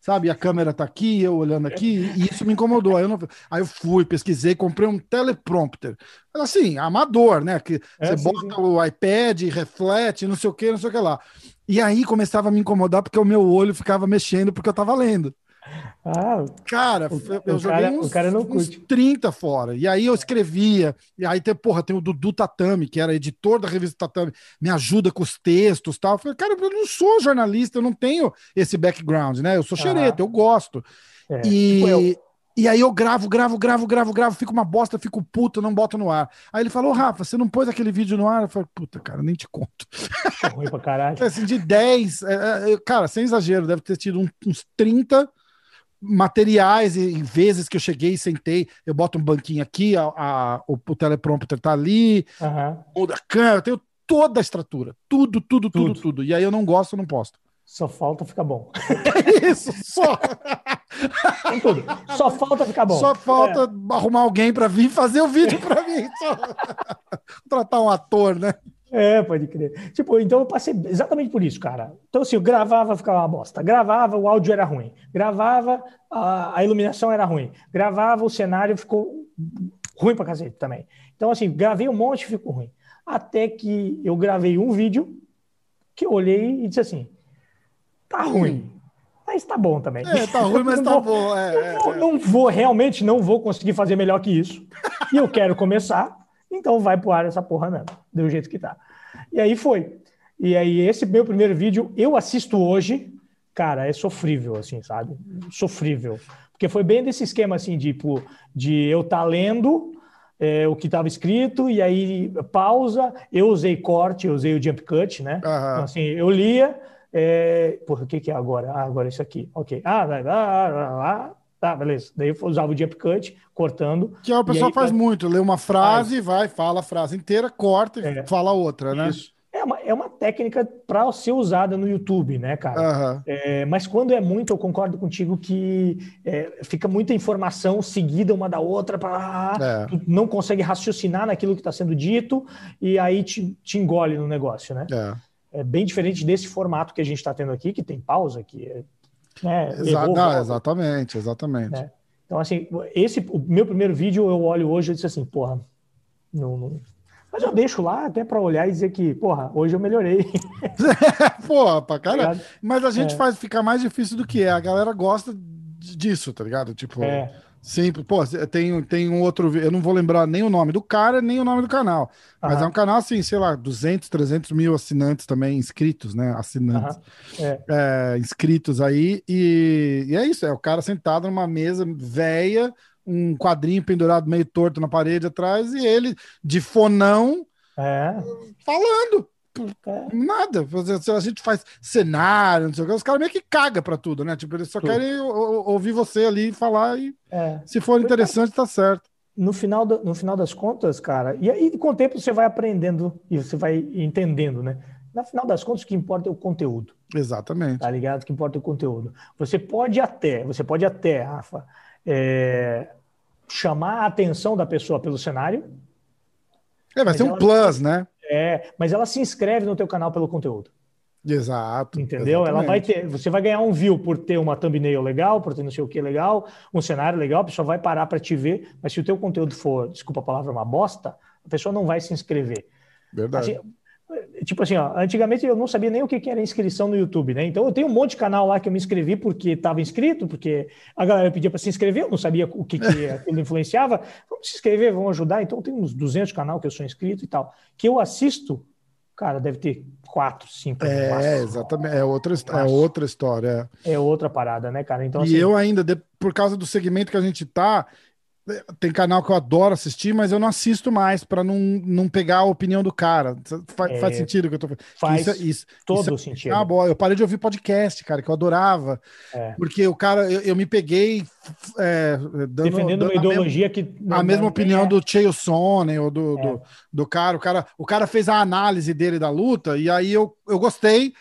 sabe? A câmera tá aqui, eu olhando aqui, e isso me incomodou. Aí eu, não... aí eu fui, pesquisei, comprei um teleprompter. Assim, amador, né? Que é, você sim, bota sim. o iPad, reflete, não sei o que, não sei o que lá. E aí começava a me incomodar porque o meu olho ficava mexendo porque eu tava lendo. Ah, cara, o, eu o joguei cara, uns, o cara não uns 30 fora. E aí eu escrevia. E aí tem, porra, tem o Dudu Tatame, que era editor da revista Tatame, me ajuda com os textos tal. Eu falei, cara, eu não sou jornalista, eu não tenho esse background, né? Eu sou xereta, ah. eu gosto. É, e, tipo eu. e aí eu gravo, gravo, gravo, gravo, gravo, fico uma bosta, fico puto, não boto no ar. Aí ele falou, Rafa, você não pôs aquele vídeo no ar? Eu falei, puta, cara, nem te conto. ruim pra caralho. assim, de 10, é, é, cara, sem exagero, deve ter tido uns 30 materiais e, vezes que eu cheguei e sentei, eu boto um banquinho aqui, a, a o, o, teleprompter tá ali, uhum. ou da câmera, eu tenho toda a estrutura, tudo, tudo, tudo, tudo, tudo. E aí eu não gosto, não posto. Só falta ficar bom. Isso, só. Tem tudo. Só falta ficar bom. Só falta é. arrumar alguém para vir fazer o vídeo para mim. Só... Tratar um ator, né? É, pode crer. Tipo, então eu passei exatamente por isso, cara. Então, assim, eu gravava, ficava uma bosta. Gravava, o áudio era ruim. Gravava, a, a iluminação era ruim. Gravava, o cenário ficou ruim pra cacete também. Então, assim, gravei um monte e ficou ruim. Até que eu gravei um vídeo que eu olhei e disse assim: tá ruim. Mas tá bom também. É, tá ruim, mas tá bom. É, é, não, não vou, realmente não vou conseguir fazer melhor que isso. E eu quero começar. Então vai pro ar essa porra mesmo, do jeito que tá. E aí foi. E aí esse meu primeiro vídeo eu assisto hoje, cara, é sofrível assim, sabe? Sofrível. Porque foi bem desse esquema assim, tipo, de eu tá lendo é, o que estava escrito e aí pausa, eu usei corte, eu usei o jump cut, né? Uhum. Então, assim, eu lia, é... Porra, o que, que é agora? Ah, agora é isso aqui. Ok. Ah, vai, vai, vai, vai, Tá, beleza. Daí eu usava o jump cut, cortando. Que a pessoa faz muito, lê uma frase, vai, fala a frase inteira, corta e é, fala outra, né? Isso. É uma, é uma técnica para ser usada no YouTube, né, cara? Uhum. É, mas quando é muito, eu concordo contigo que é, fica muita informação seguida uma da outra, pra, é. não consegue raciocinar naquilo que está sendo dito e aí te, te engole no negócio, né? É. é bem diferente desse formato que a gente está tendo aqui, que tem pausa, que é né? Exa errou, não, exatamente, exatamente. Né? Então, assim, esse o meu primeiro vídeo eu olho hoje e disse assim, porra, não, não, Mas eu deixo lá até para olhar e dizer que, porra, hoje eu melhorei. porra, pra caralho. Tá Mas a gente é. faz ficar mais difícil do que é. A galera gosta disso, tá ligado? Tipo. É. Sempre, pô, tem, tem um outro, eu não vou lembrar nem o nome do cara, nem o nome do canal, mas é um canal assim, sei lá, 200, 300 mil assinantes também, inscritos, né, assinantes, é. É, inscritos aí, e, e, é isso, é o cara sentado numa mesa velha, um quadrinho pendurado meio torto na parede atrás, e ele, de fonão, é. falando. Nada. A gente faz cenário, não sei o que. Os caras meio que cagam pra tudo, né? Tipo, eles só tudo. querem ouvir você ali falar e é. se for interessante, tá certo. No final, do, no final das contas, cara, e aí com o tempo você vai aprendendo e você vai entendendo, né? No final das contas, o que importa é o conteúdo. Exatamente. Tá ligado? O que importa é o conteúdo. Você pode até, você pode até, Rafa, é, chamar a atenção da pessoa pelo cenário. É, vai ser um plus, né? É, mas ela se inscreve no teu canal pelo conteúdo. Exato. Entendeu? Exatamente. Ela vai ter, você vai ganhar um view por ter uma thumbnail legal, por ter não sei o que legal, um cenário legal, a pessoa vai parar para te ver, mas se o teu conteúdo for, desculpa a palavra, uma bosta, a pessoa não vai se inscrever. Verdade. Assim, Tipo assim, ó, antigamente eu não sabia nem o que era inscrição no YouTube, né? Então eu tenho um monte de canal lá que eu me inscrevi porque estava inscrito, porque a galera pedia para se inscrever, eu não sabia o que, que aquilo influenciava. Vamos se inscrever, vamos ajudar. Então tem uns 200 canal que eu sou inscrito e tal, que eu assisto, cara, deve ter quatro, cinco. É, exatamente. É outra, é outra história. É outra parada, né, cara? Então, e assim, eu ainda, por causa do segmento que a gente tá, tem canal que eu adoro assistir, mas eu não assisto mais para não, não pegar a opinião do cara. Faz, é, faz sentido o que eu tô falando. Faz isso, isso, todo isso, sentido. Ah, boa. Eu parei de ouvir podcast, cara, que eu adorava. É. Porque o cara, eu, eu me peguei é, dando, defendendo dando uma ideologia mesma, que. Não, a mesma opinião é. do Chael Sonnen ou do, do, é. do, cara. O cara. O cara fez a análise dele da luta, e aí eu, eu gostei.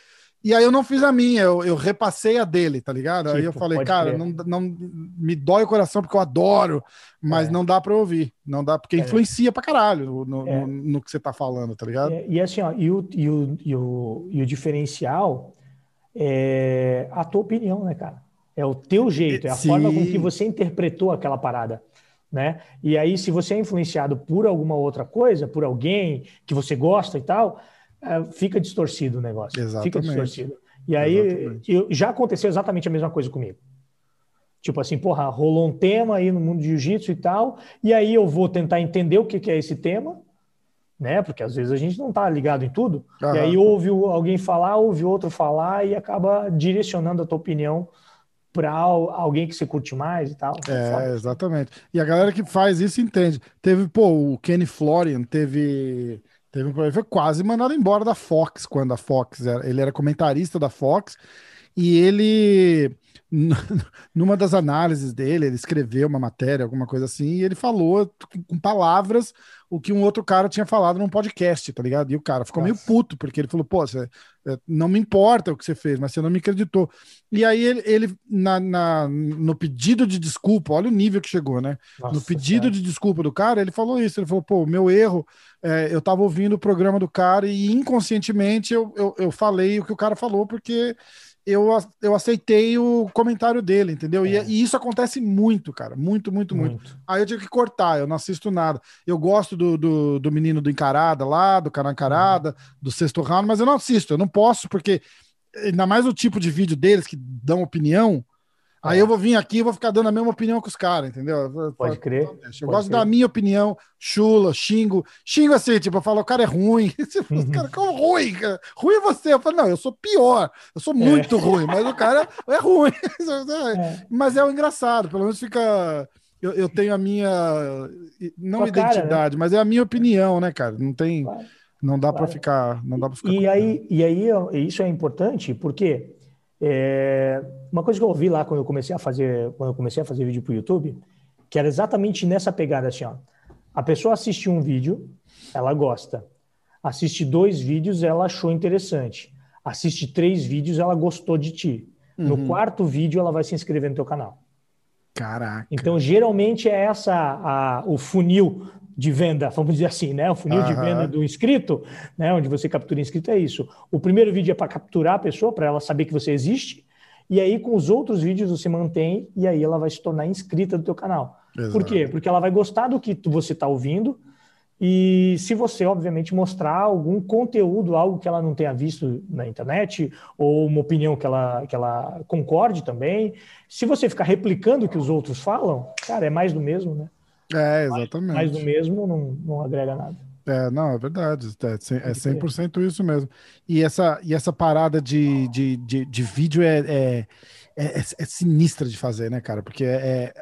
E aí eu não fiz a minha, eu, eu repassei a dele, tá ligado? Tipo, aí eu tipo, falei, cara, não, não me dói o coração porque eu adoro, mas é. não dá para ouvir, não dá, porque é. influencia pra caralho no, é. no, no, que você tá falando, tá ligado? É, e assim, ó, e o, e o, e o, e o diferencial é a tua opinião, né, cara? É o teu jeito, é a Sim. forma com que você interpretou aquela parada. Né? E aí, se você é influenciado por alguma outra coisa, por alguém que você gosta e tal, fica distorcido o negócio. Exatamente. Fica distorcido. E aí eu, já aconteceu exatamente a mesma coisa comigo. Tipo assim, porra, rolou um tema aí no mundo de jiu-jitsu e tal, e aí eu vou tentar entender o que, que é esse tema, né? Porque às vezes a gente não tá ligado em tudo, e aí ouve alguém falar, ouve outro falar e acaba direcionando a tua opinião para alguém que você curte mais e tal. É, exatamente. E a galera que faz isso entende. Teve, pô, o Kenny Florian teve Teve um problema, foi quase mandado embora da Fox quando a Fox era, ele era comentarista da Fox e ele numa das análises dele, ele escreveu uma matéria, alguma coisa assim, e ele falou com palavras o que um outro cara tinha falado num podcast, tá ligado? E o cara ficou Nossa. meio puto, porque ele falou, pô, você, é, não me importa o que você fez, mas você não me acreditou. E aí ele, ele na, na, no pedido de desculpa, olha o nível que chegou, né? Nossa, no pedido cara. de desculpa do cara, ele falou isso, ele falou, pô, meu erro, é, eu tava ouvindo o programa do cara e inconscientemente eu, eu, eu falei o que o cara falou, porque eu, eu aceitei o comentário dele, entendeu? É. E, e, isso acontece muito, cara. Muito, muito, muito, muito, Aí eu tive que cortar, eu não assisto nada. Eu gosto do, do, do menino do Encarada lá, do canal Encarada, uhum. do Sexto Round, mas eu não assisto, eu não posso, porque ainda mais o tipo de vídeo deles que dão opinião, Aí é. eu vou vir aqui e vou ficar dando a mesma opinião que os caras, entendeu? Pode crer. eu pode gosto crer. da minha opinião, chula, xingo. Xingo assim, tipo, eu falo, o cara é ruim. Os caras, como ruim? Cara? Ruim é você. Eu falo, não, eu sou pior. Eu sou muito é. ruim, mas o cara é ruim. É. Mas é o engraçado, pelo menos fica. Eu, eu tenho a minha. Não Sua identidade, cara, né? mas é a minha opinião, né, cara? Não tem. Claro. Não dá claro. para ficar. Não dá para ficar. E aí, e aí, isso é importante, porque é, uma coisa que eu ouvi lá quando eu comecei a fazer, quando eu comecei a fazer vídeo para o YouTube, que era exatamente nessa pegada assim, ó. A pessoa assiste um vídeo, ela gosta. Assiste dois vídeos, ela achou interessante. Assiste três vídeos, ela gostou de ti. No uhum. quarto vídeo, ela vai se inscrever no teu canal. Caraca. Então, geralmente é essa a, o funil de venda, vamos dizer assim, né? O funil uhum. de venda do inscrito, né? Onde você captura inscrito é isso. O primeiro vídeo é para capturar a pessoa, para ela saber que você existe. E aí, com os outros vídeos, você mantém e aí ela vai se tornar inscrita do teu canal. Exato. Por quê? Porque ela vai gostar do que você está ouvindo E se você, obviamente, mostrar algum conteúdo, algo que ela não tenha visto na internet, ou uma opinião que ela, que ela concorde também, se você ficar replicando o que os outros falam, cara, é mais do mesmo, né? É, exatamente. Mais, do mesmo não, não agrega nada. É, não, é verdade. É 100% é isso mesmo. E essa, e essa parada de, de, de, de vídeo é, é, é, é, sinistra de fazer, né, cara? Porque é,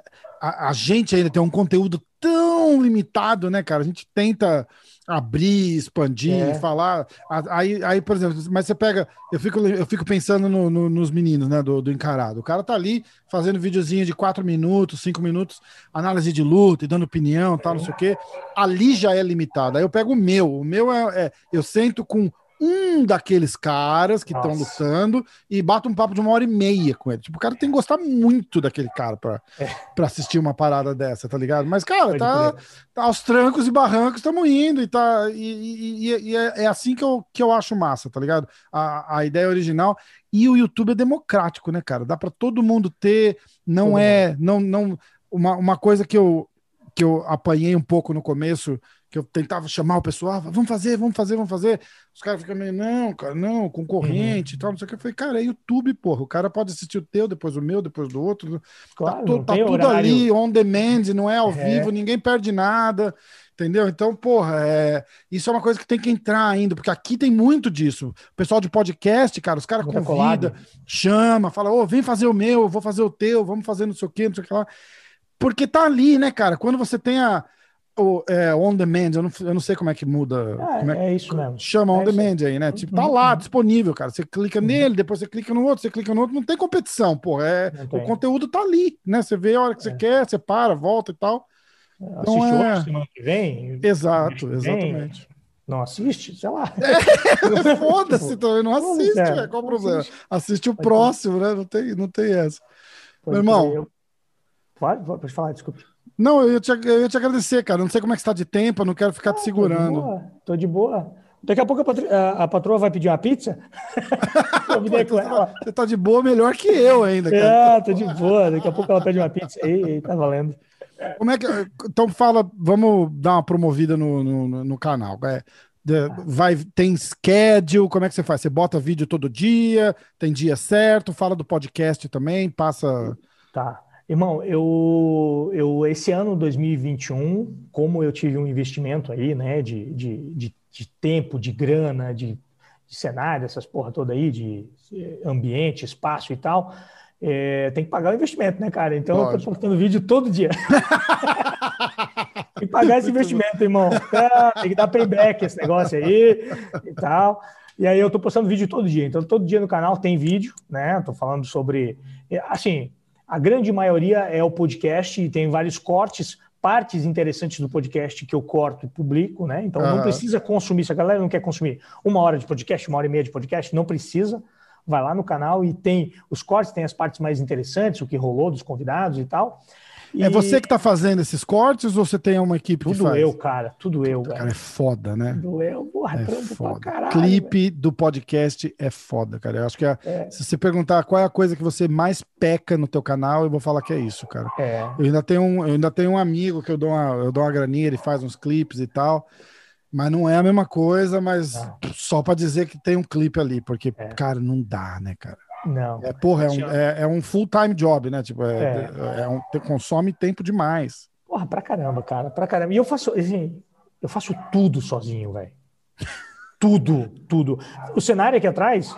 a, a, gente ainda tem um conteúdo tão limitado, né, cara? A gente tenta abrir, expandir, é. falar. Aí, aí, por exemplo, mas você pega. Eu fico, eu fico pensando no, no, nos meninos, né, do, do encarado. O cara tá ali fazendo videozinho de quatro minutos, cinco minutos, análise de luta e dando opinião, tal, não sei o quê. Ali já é limitado. Aí eu pego o meu. O meu é, é eu sento com um daqueles caras que estão lutando e bato um papo de uma hora e meia com ele. Tipo, o cara tem que gostar muito daquele cara pra, é. Pra assistir uma parada dessa, tá ligado? Mas, cara, tá, tá, aos trancos e barrancos, estamos indo e tá. E, e, e é, é, assim que eu, que eu acho massa, tá ligado? A, a ideia original. E o YouTube é democrático, né, cara? Dá para todo mundo ter. Não é. Não, não, uma, uma coisa que eu, que eu apanhei um pouco no começo que eu tentava chamar o pessoal, vamos fazer, vamos fazer, vamos fazer. Os caras ficam meio, não, cara, não, concorrente uhum. e tal, não sei o que. Eu falei, cara, é YouTube, porra. O cara pode assistir o teu, depois o meu, depois do outro. Tá claro, tá, tá tudo horário. ali, on demand, não é ao é. vivo, ninguém perde nada. Entendeu? Então, porra, é... isso é uma coisa que tem que entrar ainda, porque aqui tem muito disso. O pessoal de podcast, cara, os caras convida, chama, fala, ô, oh, vem fazer o meu, eu vou fazer o teu, vamos fazer não sei o quê, não sei o que lá. Porque tá ali, né, cara? Quando você tem a, o, é, on demand, eu não, eu não sei como é que muda. É, é, é isso mesmo. Chama on é demand aí, né? Tipo, tá uhum. lá disponível, cara. Você clica uhum. nele, depois você clica no outro, você clica no outro, não tem competição, pô. É, o conteúdo tá ali, né? Você vê a hora que você é. quer, você para, volta e tal. Então, Assiste é... semana que vem. Exato, exatamente. Não assiste? Sei lá. É, Foda-se também, não assiste, é, qual o problema? Assiste, assiste o próximo, né? Não tem, não tem essa. Meu irmão. Pode, pode falar, desculpe. Não, eu ia, te, eu ia te agradecer, cara. Não sei como é que está de tempo, eu não quero ficar ah, te segurando. Tô de boa. Tô de boa. Daqui a pouco a, patro... a, patroa vai pedir uma pizza. Pô, com ela. Você tá de boa melhor que eu ainda, cara. É, tô de boa. Daqui a pouco ela pede uma pizza. Ei, tá valendo. Como é que. Então fala, vamos dar uma promovida no, no, no canal. É, vai, tem schedule, como é que você faz? Você bota vídeo todo dia, tem dia certo, fala do podcast também, passa. Tá. Irmão, eu, eu esse ano 2021, como eu tive um investimento aí, né, de, de, de, de tempo, de grana, de, de, cenário, essas porra toda aí, de ambiente, espaço e tal, é, tem que pagar o investimento, né, cara? Então Lógico. eu tô postando vídeo todo dia. tem que pagar esse investimento, irmão. É, tem que dar payback esse negócio aí e tal. E aí eu tô postando vídeo todo dia. Então todo dia no canal tem vídeo, né? Tô falando sobre, assim, a grande maioria é o podcast e tem vários cortes, partes interessantes do podcast que eu corto e publico, né? Então uhum. não precisa consumir. Se a galera não quer consumir uma hora de podcast, uma hora e meia de podcast, não precisa. Vai lá no canal e tem os cortes, tem as partes mais interessantes, o que rolou dos convidados e tal. E... É você que está fazendo esses cortes ou você tem uma equipe tudo que faz? Tudo eu, cara. Tudo eu, cara. cara. é foda, né? Tudo eu. Porra, é foda. Caralho, Clipe véio. do podcast é foda, cara. Eu acho que é, é. se você perguntar qual é a coisa que você mais peca no teu canal, eu vou falar que é isso, cara. É. Eu ainda tenho um, eu ainda tenho um amigo que eu dou uma, eu dou uma graninha, ele faz uns clipes e tal. Mas não é a mesma coisa, mas ah. só para dizer que tem um clipe ali, porque, é. cara, não dá, né, cara? Não. É, porra, é um, é, é um full-time job, né? Tipo, é, é. é um, consome tempo demais. Porra, pra caramba, cara, pra caramba. E eu faço, assim, eu faço tudo sozinho, velho. tudo, tudo. O cenário aqui atrás,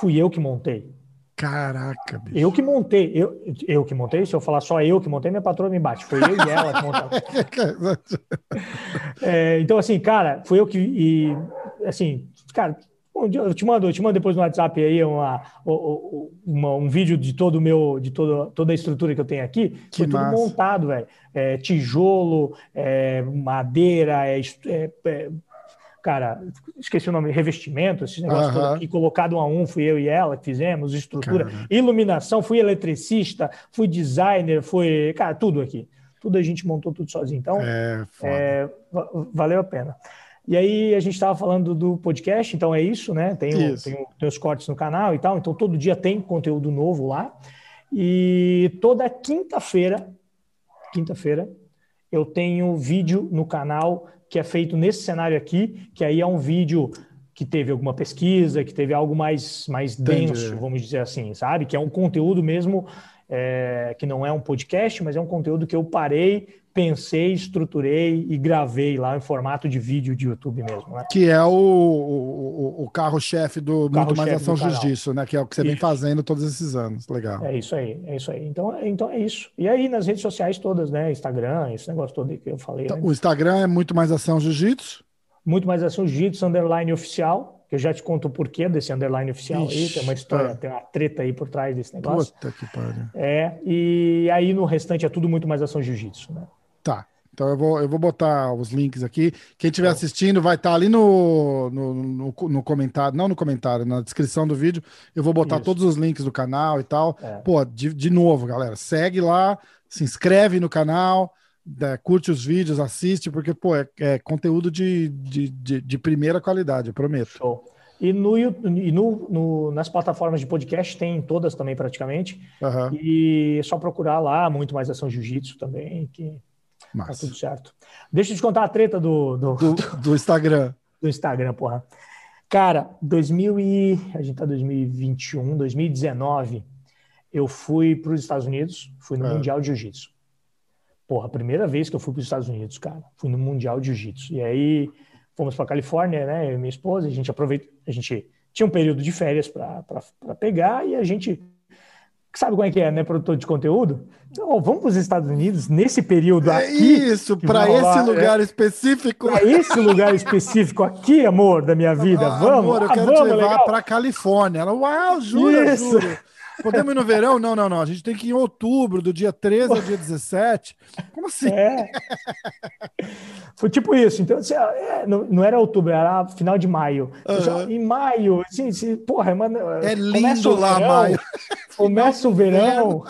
fui eu que montei. Caraca, bicho. Eu que montei, eu, eu que montei, se eu falar só eu que montei, minha patroa me bate. Foi eu e ela que montaram. é, então, assim, cara, foi eu que. E, assim, cara, eu te mando, eu te mando depois no WhatsApp aí uma, uma, um vídeo de todo o meu, de todo, toda a estrutura que eu tenho aqui. Que Foi massa. tudo montado, velho. É, tijolo, é, madeira, é, é, é, cara, esqueci o nome, revestimento, esses negócios uh aqui, colocado um a um, fui eu e ela que fizemos, estrutura, Caramba. iluminação, fui eletricista, fui designer, fui, cara, tudo aqui. Tudo a gente montou tudo sozinho. Então, é, é valeu a pena. E aí a gente estava falando do podcast, então é isso, né? Tem, o, tem, o, tem, os cortes no canal e tal, então todo dia tem conteúdo novo lá. E toda quinta-feira, quinta-feira, eu tenho vídeo no canal que é feito nesse cenário aqui, que aí é um vídeo que teve alguma pesquisa, que teve algo mais, mais denso, vamos dizer assim, sabe? Que é um conteúdo mesmo é, que não é um podcast, mas é um conteúdo que eu parei, pensei, estruturei e gravei lá em formato de vídeo de YouTube mesmo. Né? Que é o, o, o carro-chefe do carro Muito Mais Ação Justiça, né? Que é o que você isso. vem fazendo todos esses anos. Legal. É isso aí, é isso aí. Então, então é isso. E aí nas redes sociais todas, né? Instagram, esse negócio todo que eu falei. Então, o Instagram é Muito Mais Ação Jiu-Jitsu? Muito mais ação jiu-jitsu underline oficial, que eu já te conto o porquê desse underline oficial Ixi, aí, tem uma história, tá. tem uma treta aí por trás desse negócio. Puta que pariu. É, e aí no restante é tudo muito mais ação jiu-jitsu, né? Tá. Então eu vou, eu vou botar os links aqui. Quem estiver assistindo vai estar tá ali no, no, no, no, comentário, não no comentário, na descrição do vídeo. Eu vou botar Isso. todos os links do canal e tal. É. Pô, de, de novo, galera, segue lá, se inscreve no canal é, curte os vídeos, assiste, porque, pô, é, é conteúdo de, de, de, de, primeira qualidade, prometo. Show. E, no, e no, no, nas plataformas de podcast tem todas também, praticamente. Uhum. E é só procurar lá, muito mais ação jiu-jitsu também, que Massa. tá tudo certo. Deixa eu te contar a treta do... Do, do, do Instagram. Do Instagram, porra. Cara, 2000 e... A gente tá 2021, 2019, eu fui para os Estados Unidos, fui no é. Mundial de Jiu-Jitsu. Porra, a primeira vez que eu fui para os Estados Unidos, cara, fui no Mundial de Jiu-Jitsu. E aí fomos para Califórnia, né? Eu e minha esposa, a gente aproveitou, a gente tinha um período de férias para pegar e a gente sabe como é que é, né, produtor de conteúdo? Então, vamos para os Estados Unidos nesse período é aqui. Isso, para esse lugar é, específico. Para esse lugar específico aqui, amor da minha vida. Ah, vamos, amor, eu ah, quero vamos, te levar para Califórnia. Ela, uau, jura, Isso. juro. Podemos ir no verão? Não, não, não. A gente tem que ir em outubro, do dia 13 ao dia 17. Como assim? É. Foi tipo isso. Então, assim, é, não, não, era outubro, era final de maio. Uhum. em maio, assim, assim, porra, mano, é lindo lá, verão, maio. Começa o verão.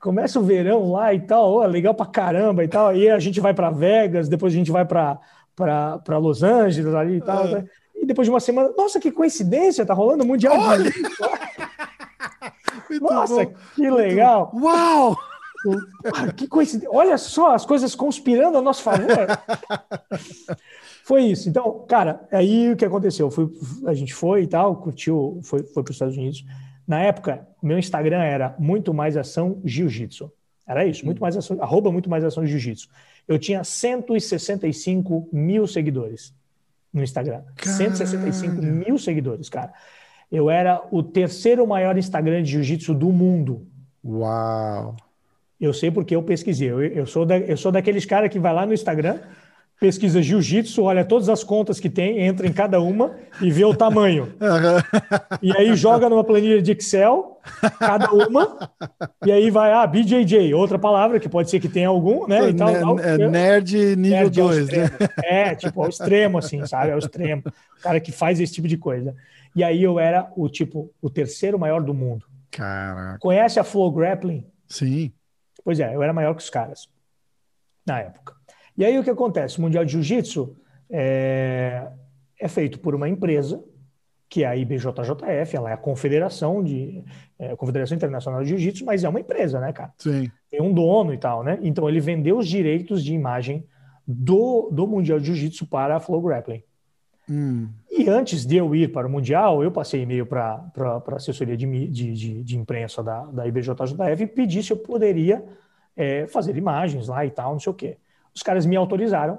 Começa o verão lá e tal, oh, legal pra caramba e tal. Aí a gente vai para Vegas, depois a gente vai para Los Angeles ali e tal. Uhum. E depois de uma semana, nossa, que coincidência, tá rolando o Mundial Olha! de Nossa, bom. que legal! Uau! Ah, que coincidência! Olha só, as coisas conspirando a nosso favor. foi isso. Então, cara, aí o que aconteceu? Fui, a gente foi e tal, curtiu, foi, foi para os Estados Unidos. Na época, meu Instagram era muito mais ação jiu-jitsu. Era isso, muito mais ação, arroba muito mais ação jiu-jitsu. Eu tinha 165 mil seguidores no Instagram. Caralho. 165 mil seguidores, cara. Eu era o terceiro maior Instagram de jiu-jitsu do mundo. Uau! Eu sei porque eu pesquisei. Eu, eu, sou, da, eu sou daqueles caras que vai lá no Instagram, pesquisa jiu-jitsu, olha todas as contas que tem, entra em cada uma e vê o tamanho. Uhum. E aí joga numa planilha de Excel, cada uma, e aí vai, ah, BJJ, outra palavra, que pode ser que tenha algum, né? E tal, tal, é nerd nível 2, né? É, tipo, ao extremo, assim, sabe? Ao extremo. O cara que faz esse tipo de coisa. E aí eu era o tipo, o terceiro maior do mundo. Caraca. Conhece a Flow Grappling? Sim. Pois é, eu era maior que os caras na época. E aí o que acontece? O Mundial de Jiu-Jitsu é, é feito por uma empresa que é a IBJJF, ela é a Confederação de é, Confederação Internacional de Jiu-Jitsu, mas é uma empresa, né, cara? Sim. Tem um dono e tal, né? Então ele vendeu os direitos de imagem do, do Mundial de Jiu-Jitsu para a Flow Grappling. Hum. E antes de eu ir para o Mundial, eu passei e-mail para a assessoria de, de, de, de, imprensa da, da IBJJF e pedi se eu poderia é, fazer imagens lá e tal, não sei o quê. Os caras me autorizaram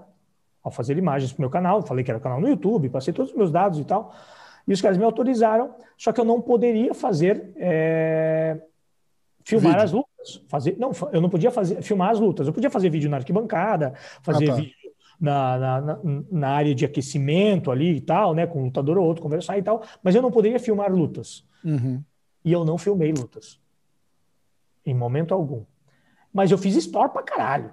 a fazer imagens para o meu canal, falei que era canal no YouTube, passei todos os meus dados e tal. E os caras me autorizaram, só que eu não poderia fazer é, filmar vídeo. as lutas. Fazer, não, eu não podia fazer filmar as lutas. Eu podia fazer vídeo na arquibancada, fazer ah, tá. vídeo na, na, na, área de aquecimento ali e tal, né? Com um lutador ou outro, conversar e tal, mas eu não poderia filmar lutas. Uhum. E eu não filmei lutas. Em momento algum. Mas eu fiz story pra caralho.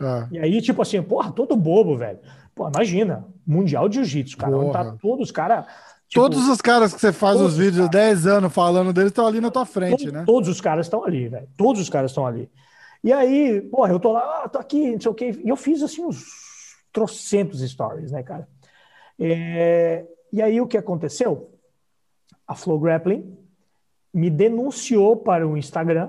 Ah. E aí, tipo assim, porra, todo bobo, velho. Pô, imagina, Mundial de Jiu-Jitsu, cara. Onde tá todos os caras. Tipo, todos os caras que você faz os vídeos 10 anos falando deles estão ali na tua frente, todos, né? Todos os caras estão ali, velho. Todos os caras estão ali. E aí, porra, eu tô lá, ah, tô aqui, não sei o quê. E eu fiz assim uns trocentos stories, né, cara? É... E aí o que aconteceu? A Flow Grappling me denunciou para o Instagram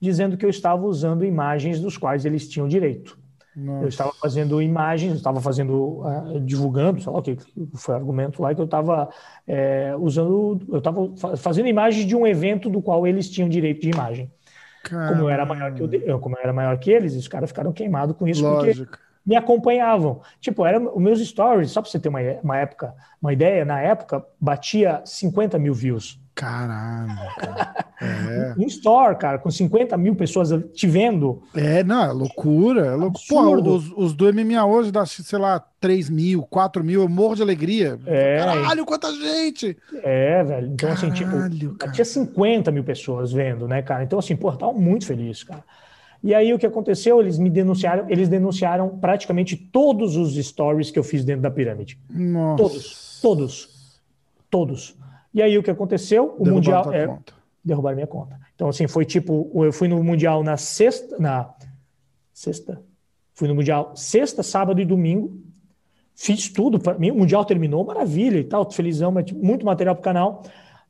dizendo que eu estava usando imagens dos quais eles tinham direito. Nossa. Eu estava fazendo imagens, estava fazendo, uh, divulgando, sei lá o que foi o argumento lá, que eu estava é, usando, eu estava fazendo imagens de um evento do qual eles tinham direito de imagem. Caramba. Como eu era maior que eu, como eu era maior que eles, os caras ficaram queimados com isso Lógico. porque me acompanhavam. Tipo, era os meus stories, só para você ter uma, uma época, uma ideia, na época batia 50 mil views. Caralho, cara. É. Um store, cara, com 50 mil pessoas te vendo. É, não, é loucura. É loucura. Pô, os, os, do MMA hoje dá, sei lá, 3 mil, 4 mil, eu morro de alegria. É. Caralho, quanta gente! É, velho. Então, Caralho, assim, tipo, cara. tinha 50 mil pessoas vendo, né, cara? Então, assim, pô, tava muito feliz, cara. E aí o que aconteceu? Eles me denunciaram, eles denunciaram praticamente todos os stories que eu fiz dentro da pirâmide. Nossa. Todos, todos, todos. E aí o que aconteceu? O mundial é, conta. derrubaram minha conta. Então assim foi tipo, eu fui no mundial na sexta, na sexta, fui no mundial sexta, sábado e domingo. Fiz tudo para mim, o mundial terminou, maravilha e tal, felizão, mas muito material para o canal.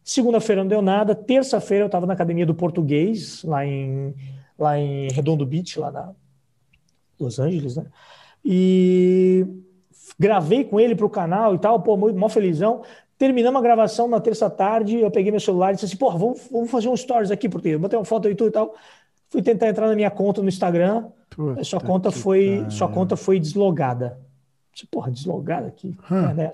Segunda-feira não deu nada. Terça-feira eu estava na academia do português lá em lá em Redondo Beach, lá na Los Angeles, né? E gravei com ele para o canal e tal, pô, muito mó felizão. Terminamos a gravação na terça tarde, eu peguei meu celular e disse assim, pô, vamos, vamos fazer um stories aqui, porque eu botei uma foto aí tudo e tal. Fui tentar entrar na minha conta no Instagram, Puta sua conta foi, cara. sua conta foi deslogada. Disse, porra, deslogada aqui. Hum. Né?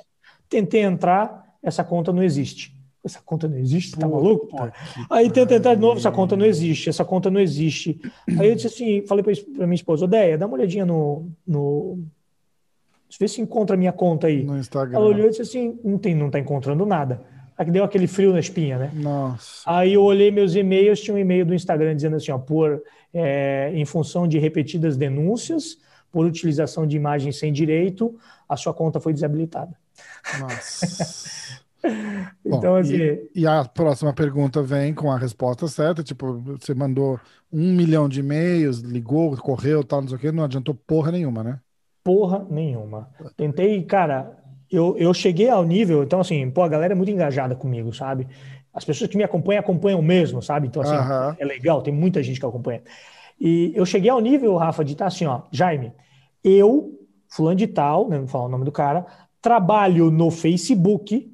Tentei entrar, essa conta não existe essa conta não existe, tá maluco? Pô? Aí tenta entrar de novo, essa conta não existe, essa conta não existe. Aí eu disse assim, falei para minha esposa, Odeia, dá uma olhadinha no, no. Vê se encontra a minha conta aí. No Instagram. Ela olhou e disse assim: não, tem, não tá encontrando nada. Aí deu aquele frio na espinha, né? Nossa. Aí eu olhei meus e-mails, tinha um e-mail do Instagram dizendo assim: ó, por, é, em função de repetidas denúncias, por utilização de imagens sem direito, a sua conta foi desabilitada. Nossa. então, Bom, assim. E, e, a próxima pergunta vem com a resposta certa. Tipo, você mandou um milhão de e-mails, ligou, correu, tal, não sei o quê, não adiantou porra nenhuma, né? Porra nenhuma. Tentei, cara, eu, eu cheguei ao nível, então, assim, pô, a galera é muito engajada comigo, sabe? As pessoas que me acompanham acompanham mesmo, sabe? Então, assim, é legal, tem muita gente que acompanha. E eu cheguei ao nível, Rafa, de estar assim, ó, Jaime, eu, fulano de tal, né, não vou falar o nome do cara, trabalho no Facebook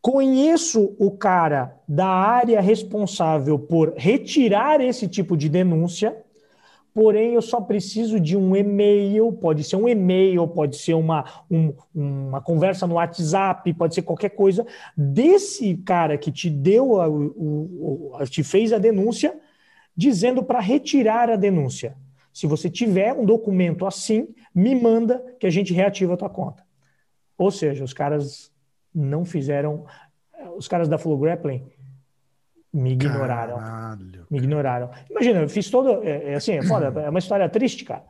Conheço o cara da área responsável por retirar esse tipo de denúncia, porém eu só preciso de um e-mail, pode ser um e-mail, pode ser uma, um, uma conversa no WhatsApp, pode ser qualquer coisa, desse cara que te deu, a, o, o, te fez a denúncia, dizendo para retirar a denúncia. Se você tiver um documento assim, me manda que a gente reativa a tua conta. Ou seja, os caras não fizeram. Os caras da Flow Grappling me ignoraram. Caralho. Me ignoraram. Imagina, eu fiz todo. É, é assim, é foda, é uma história triste, cara.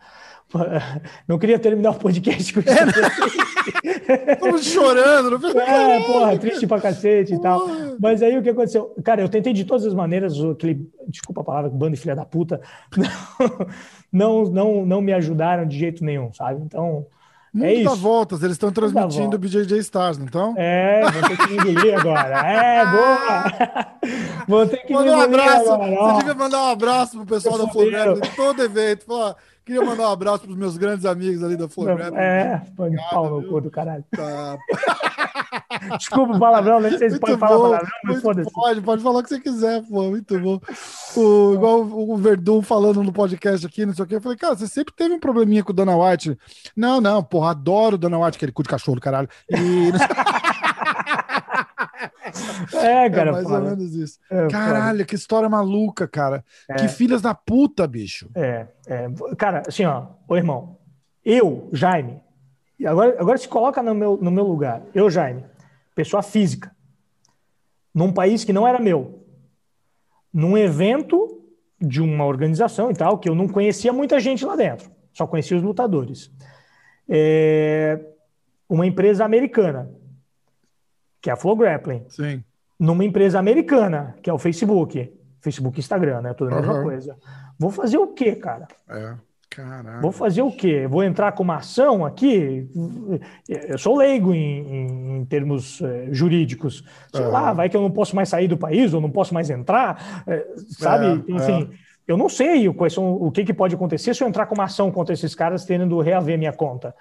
Não queria terminar o podcast com isso. É, Estamos chorando, não É, porra, triste pra cacete porra. e tal. Mas aí o que aconteceu? Cara, eu tentei de todas as maneiras, aquele, desculpa a palavra, bando de filha da puta, não, não, não me ajudaram de jeito nenhum, sabe? Então, Mundo é dá voltas, eles estão transmitindo o BJJ Stars, não estão? É, vou ter que me engolir agora. É, boa! Vou ter que Manda me engolir um abraço. agora. Você devia mandar um abraço pro pessoal da Floresta, todo evento. Falar, Queria mandar um abraço para os meus grandes amigos ali da Floresta. É, põe pau no cu do caralho. Tá. Desculpa o palavrão, nem sei se pode falar palavrão, mas foda-se. Pode, pode falar o que você quiser, pô, muito bom. O, igual o Verdun falando no podcast aqui, não sei o que, eu falei, cara, você sempre teve um probleminha com o Dana White. Não, não, porra, adoro o Dana White, aquele cu de cachorro caralho. E... É, cara. É mais ou menos isso. É, Caralho, que história maluca, cara. É. Que filhas da puta, bicho. É, é. Cara, assim, ó, ô irmão, eu, Jaime, agora, agora se coloca no meu, no meu lugar. Eu, Jaime, pessoa física, num país que não era meu, num evento de uma organização e tal, que eu não conhecia muita gente lá dentro, só conhecia os lutadores. É, uma empresa americana que é a Flow Grappling. Sim. Numa empresa americana, que é o Facebook. Facebook e Instagram, né? Tudo a mesma uhum. coisa. Vou fazer o quê, cara? É. Caralho. Vou fazer o quê? Vou entrar com uma ação aqui? Eu sou leigo em, em, termos é, jurídicos. Sei lá, vai que eu não posso mais sair do país ou não posso mais entrar, é, sabe? É, Enfim, eu não sei quais são, o que, que pode acontecer se eu entrar com uma ação contra esses caras tendo reaver minha conta.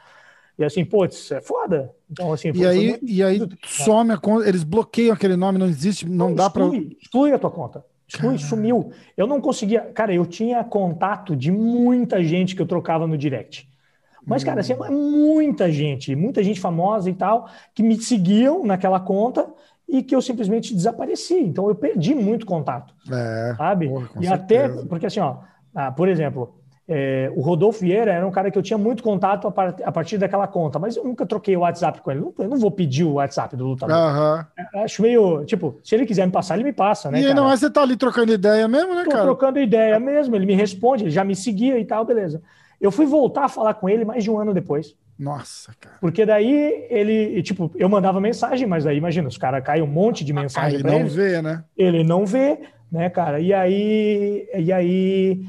E assim, putz, é foda. Então, assim, e aí, e aí some a conta, eles bloqueiam aquele nome, não existe, não, não dá para. Exclui a tua conta. Exclui, sumiu. Eu não conseguia. Cara, eu tinha contato de muita gente que eu trocava no direct. Mas, cara, assim, é muita gente, muita gente famosa e tal, que me seguiam naquela conta e que eu simplesmente desapareci. Então eu perdi muito contato. É, sabe? Porra, e certeza. até, porque assim, ó, ah, por exemplo, é, o Rodolfo Vieira era um cara que eu tinha muito contato a, part, a, partir daquela conta, mas eu nunca troquei o WhatsApp com ele. eu não vou pedir o WhatsApp do lutador. Uhum. Acho meio, tipo, se ele quiser me passar, ele me passa, né? E não é você tá ali trocando ideia mesmo, né, Tô cara? trocando ideia mesmo, ele me responde, ele já me seguia e tal, beleza. Eu fui voltar a falar com ele mais de um ano depois. Nossa, cara. Porque daí ele, tipo, eu mandava mensagem, mas daí imagina, os caras caem um monte de mensagem. Ah, ele não ele. vê, né? Ele não vê, né, cara? E aí, e aí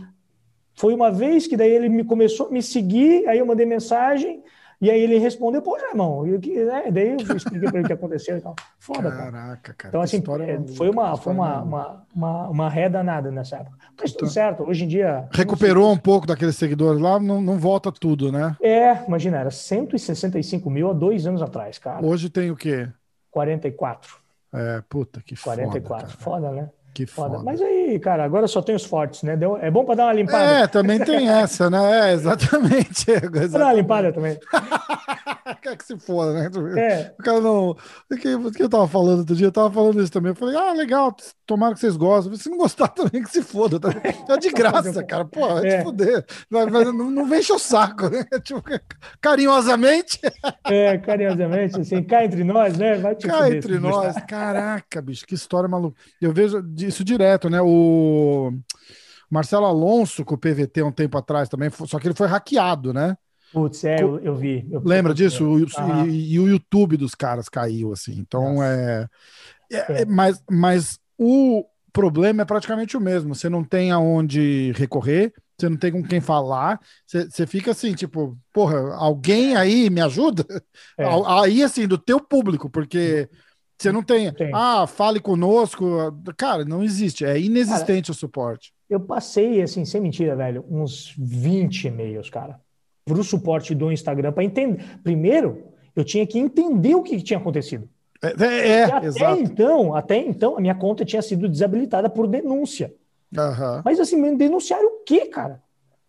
foi uma vez que daí ele me começou a me seguir, aí eu mandei mensagem, e aí ele respondeu, pô, irmão, e né? daí eu expliquei para ele o que aconteceu e tal. Foda, Caraca, cara. Então, assim, é, foi uma, foi uma, uma, uma, uma ré danada nessa época. Mas tudo então, certo, hoje em dia. Recuperou um pouco daqueles seguidores lá, não, não volta tudo, né? É, imagina, era 165 mil há dois anos atrás, cara. Hoje tem o quê? 44. É, puta que 44, foda, foda, né? Que foda. foda. Mas aí, cara, agora só tem os fortes, né? Deu... É bom para dar uma limpada. É, também tem essa, né? É, exatamente. exatamente. Pra dar uma limpada também. Quer que se foda, né? É. O cara não. O que, o que eu tava falando outro dia? Eu tava falando isso também. Eu falei, ah, legal, tomara que vocês gostem. Se não gostar também, que se foda. Tá? É de graça, cara. Pô, é. te foder. Mas, mas não, não o saco, né? Tipo, carinhosamente. É, carinhosamente, assim, cá entre nós, né? Vai te cá entre nós. Caraca, bicho, que história maluca. Eu vejo isso direto, né? O Marcelo Alonso com o PVT um tempo atrás também, só que ele foi hackeado, né? Putz, é, eu, eu vi. Eu Lembra disso? O, e, e, o YouTube dos caras caiu, assim. Então é, é, é. Mas, mas o problema é praticamente o mesmo. Você não tem aonde recorrer, você não tem com quem falar, você, você fica assim, tipo, porra, alguém aí me ajuda? É. Aí, assim, do teu público, porque. Você não tem, tem, ah, fale conosco. Cara, não existe. É inexistente cara, o suporte. Eu passei, assim, sem mentira, velho, uns 20 e-mails, cara para o suporte do Instagram para entender. Primeiro, eu tinha que entender o que tinha acontecido. É, é, é até exato. então, até então, a minha conta tinha sido desabilitada por denúncia. Uhum. Mas assim, denunciaram o quê, cara?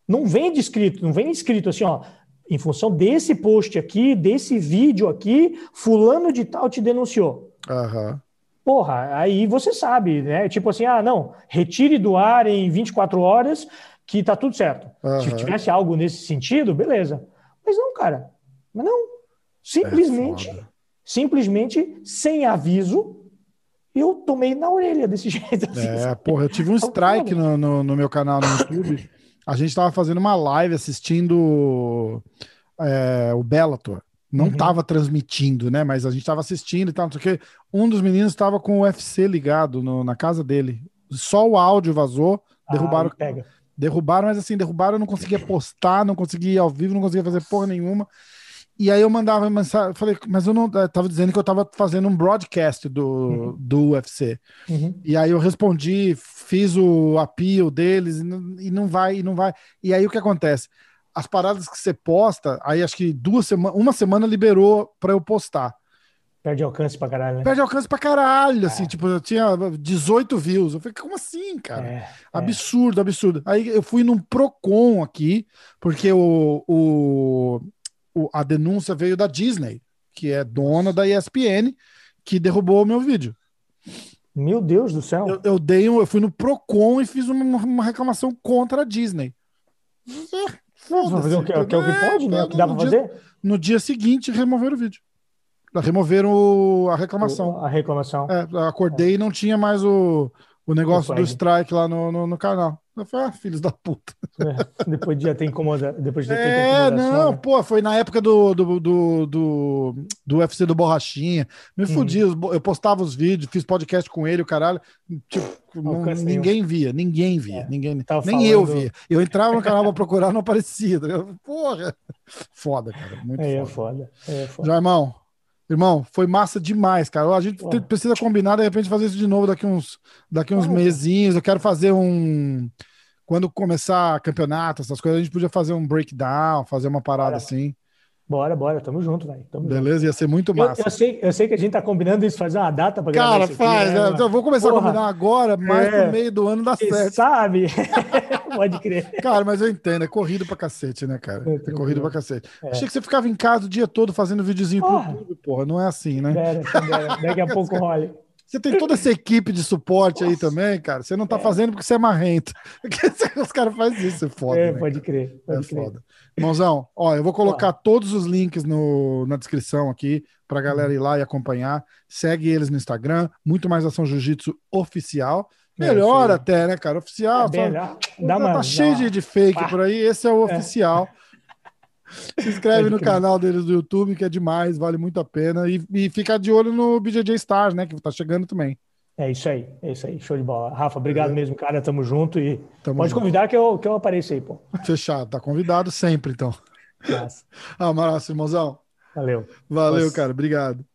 Não vem descrito, não vem escrito assim, ó, em função desse post aqui, desse vídeo aqui, fulano de tal te denunciou. Uhum. Porra, aí você sabe, né? Tipo assim, ah, não, retire do ar em 24 horas que tá tudo certo. Uhum. Se tivesse algo nesse sentido, beleza. Mas não, cara. Mas não. Simplesmente, é simplesmente, sem aviso, eu tomei na orelha desse jeito. Assim, é, porra, eu tive um strike no, no, no, meu canal no YouTube. A gente tava fazendo uma live assistindo é, o Bellator. Não uhum. tava transmitindo, né? Mas a gente tava assistindo e tal, não sei o quê. Um dos meninos estava com o UFC ligado no, na casa dele. Só o áudio vazou, ah, derrubaram, pega. Derrubaram, mas assim, derrubaram, eu não conseguia postar, não conseguia ir ao vivo, não conseguia fazer porra nenhuma. E aí eu mandava mensagem, falei, mas eu não eu tava dizendo que eu tava fazendo um broadcast do, uhum. do UFC. Uhum. E aí eu respondi, fiz o appeal deles e não, e não vai, e não vai. E aí o que acontece? As paradas que você posta, aí acho que duas semanas, uma semana liberou para eu postar. Perde alcance pra caralho, né? Perde alcance pra caralho, assim, é. tipo, eu tinha 18 views. Eu falei, como assim, cara? É, é. absurdo, é. absurdo. Aí eu fui num Procon aqui, porque o, o, o, a denúncia veio da Disney, que é dona da ESPN, que derrubou o meu vídeo. Meu Deus do céu. Eu, eu dei um, eu fui no Procon e fiz uma, uma reclamação contra a Disney. Foda-se. O que, o que pode, né? O que dá pra fazer? No dia seguinte, remover o vídeo. Removeram a reclamação. A reclamação. É, acordei é. e não tinha mais o, o negócio o do strike lá no, no, no, canal. Eu falei, ah, filhos da puta. É, depois de já ter incomodado. Depois de é, não, né? pô, foi na época do, do, do, do, do UFC do Borrachinha. Me hum. fudi, eu postava os vídeos, fiz podcast com ele, o caralho. Tipo, não, ninguém via, ninguém via, é, ninguém, nem falando... eu via. Eu entrava no canal pra procurar, não aparecia. Porra, foda, cara, muito é, foda. É foda. É foda. Já, irmão, Irmão, foi massa demais, cara. A gente precisa combinar, de repente, fazer isso de novo daqui uns, daqui uns mesinhos. mesinhos. Eu quero fazer um. quando começar campeonato, essas coisas, a gente podia fazer um breakdown, fazer uma parada assim. Bora, bora, tamo junto, velho. Tamo junto. Beleza? Ia ser muito Eu, massa. eu sei, eu sei que a gente tá combinando isso, fazer uma data pra Cara, isso aqui, faz, né, né? Então, eu vou começar a Porra. combinar agora, mas É. no meio do ano dá certo. sabe? Pode crer. Cara, mas eu entendo, é corrido pra cacete, né, cara? É, É corrido pra cacete. É. Achei que você ficava em casa o dia todo fazendo videozinho pro Porra. YouTube, porra. Não é assim, né? Pera, pera, daqui a pouco role. Você tem toda essa equipe de suporte aí também, cara. Você não tá fazendo porque você é marrento. Os caras fazem isso, é foda. É, né, pode crer, É pode crer. foda. Irmãozão, ó, eu vou colocar todos os links no, na descrição aqui pra galera ir lá e acompanhar. Segue eles no Instagram, muito mais ação jiu-jitsu oficial. É, Melhor aí. até, né, cara? Oficial. É só- melhor. tá, Dá uma, tá cheio de, de fake Pá. por aí. Esse é o oficial. Se inscreve no canal deles do YouTube, que é demais, vale muito a pena. E, e fica de olho no BJJ Stars, né? Que tá chegando também. É isso aí, é isso aí, show de bola. Rafa, obrigado mesmo, cara. Tamo junto e Tamo pode junto. convidar que eu, que eu apareço aí, pô. Fechado, tá convidado sempre, então. Abraço, irmãozão. Valeu. Valeu, Nossa. cara. Obrigado.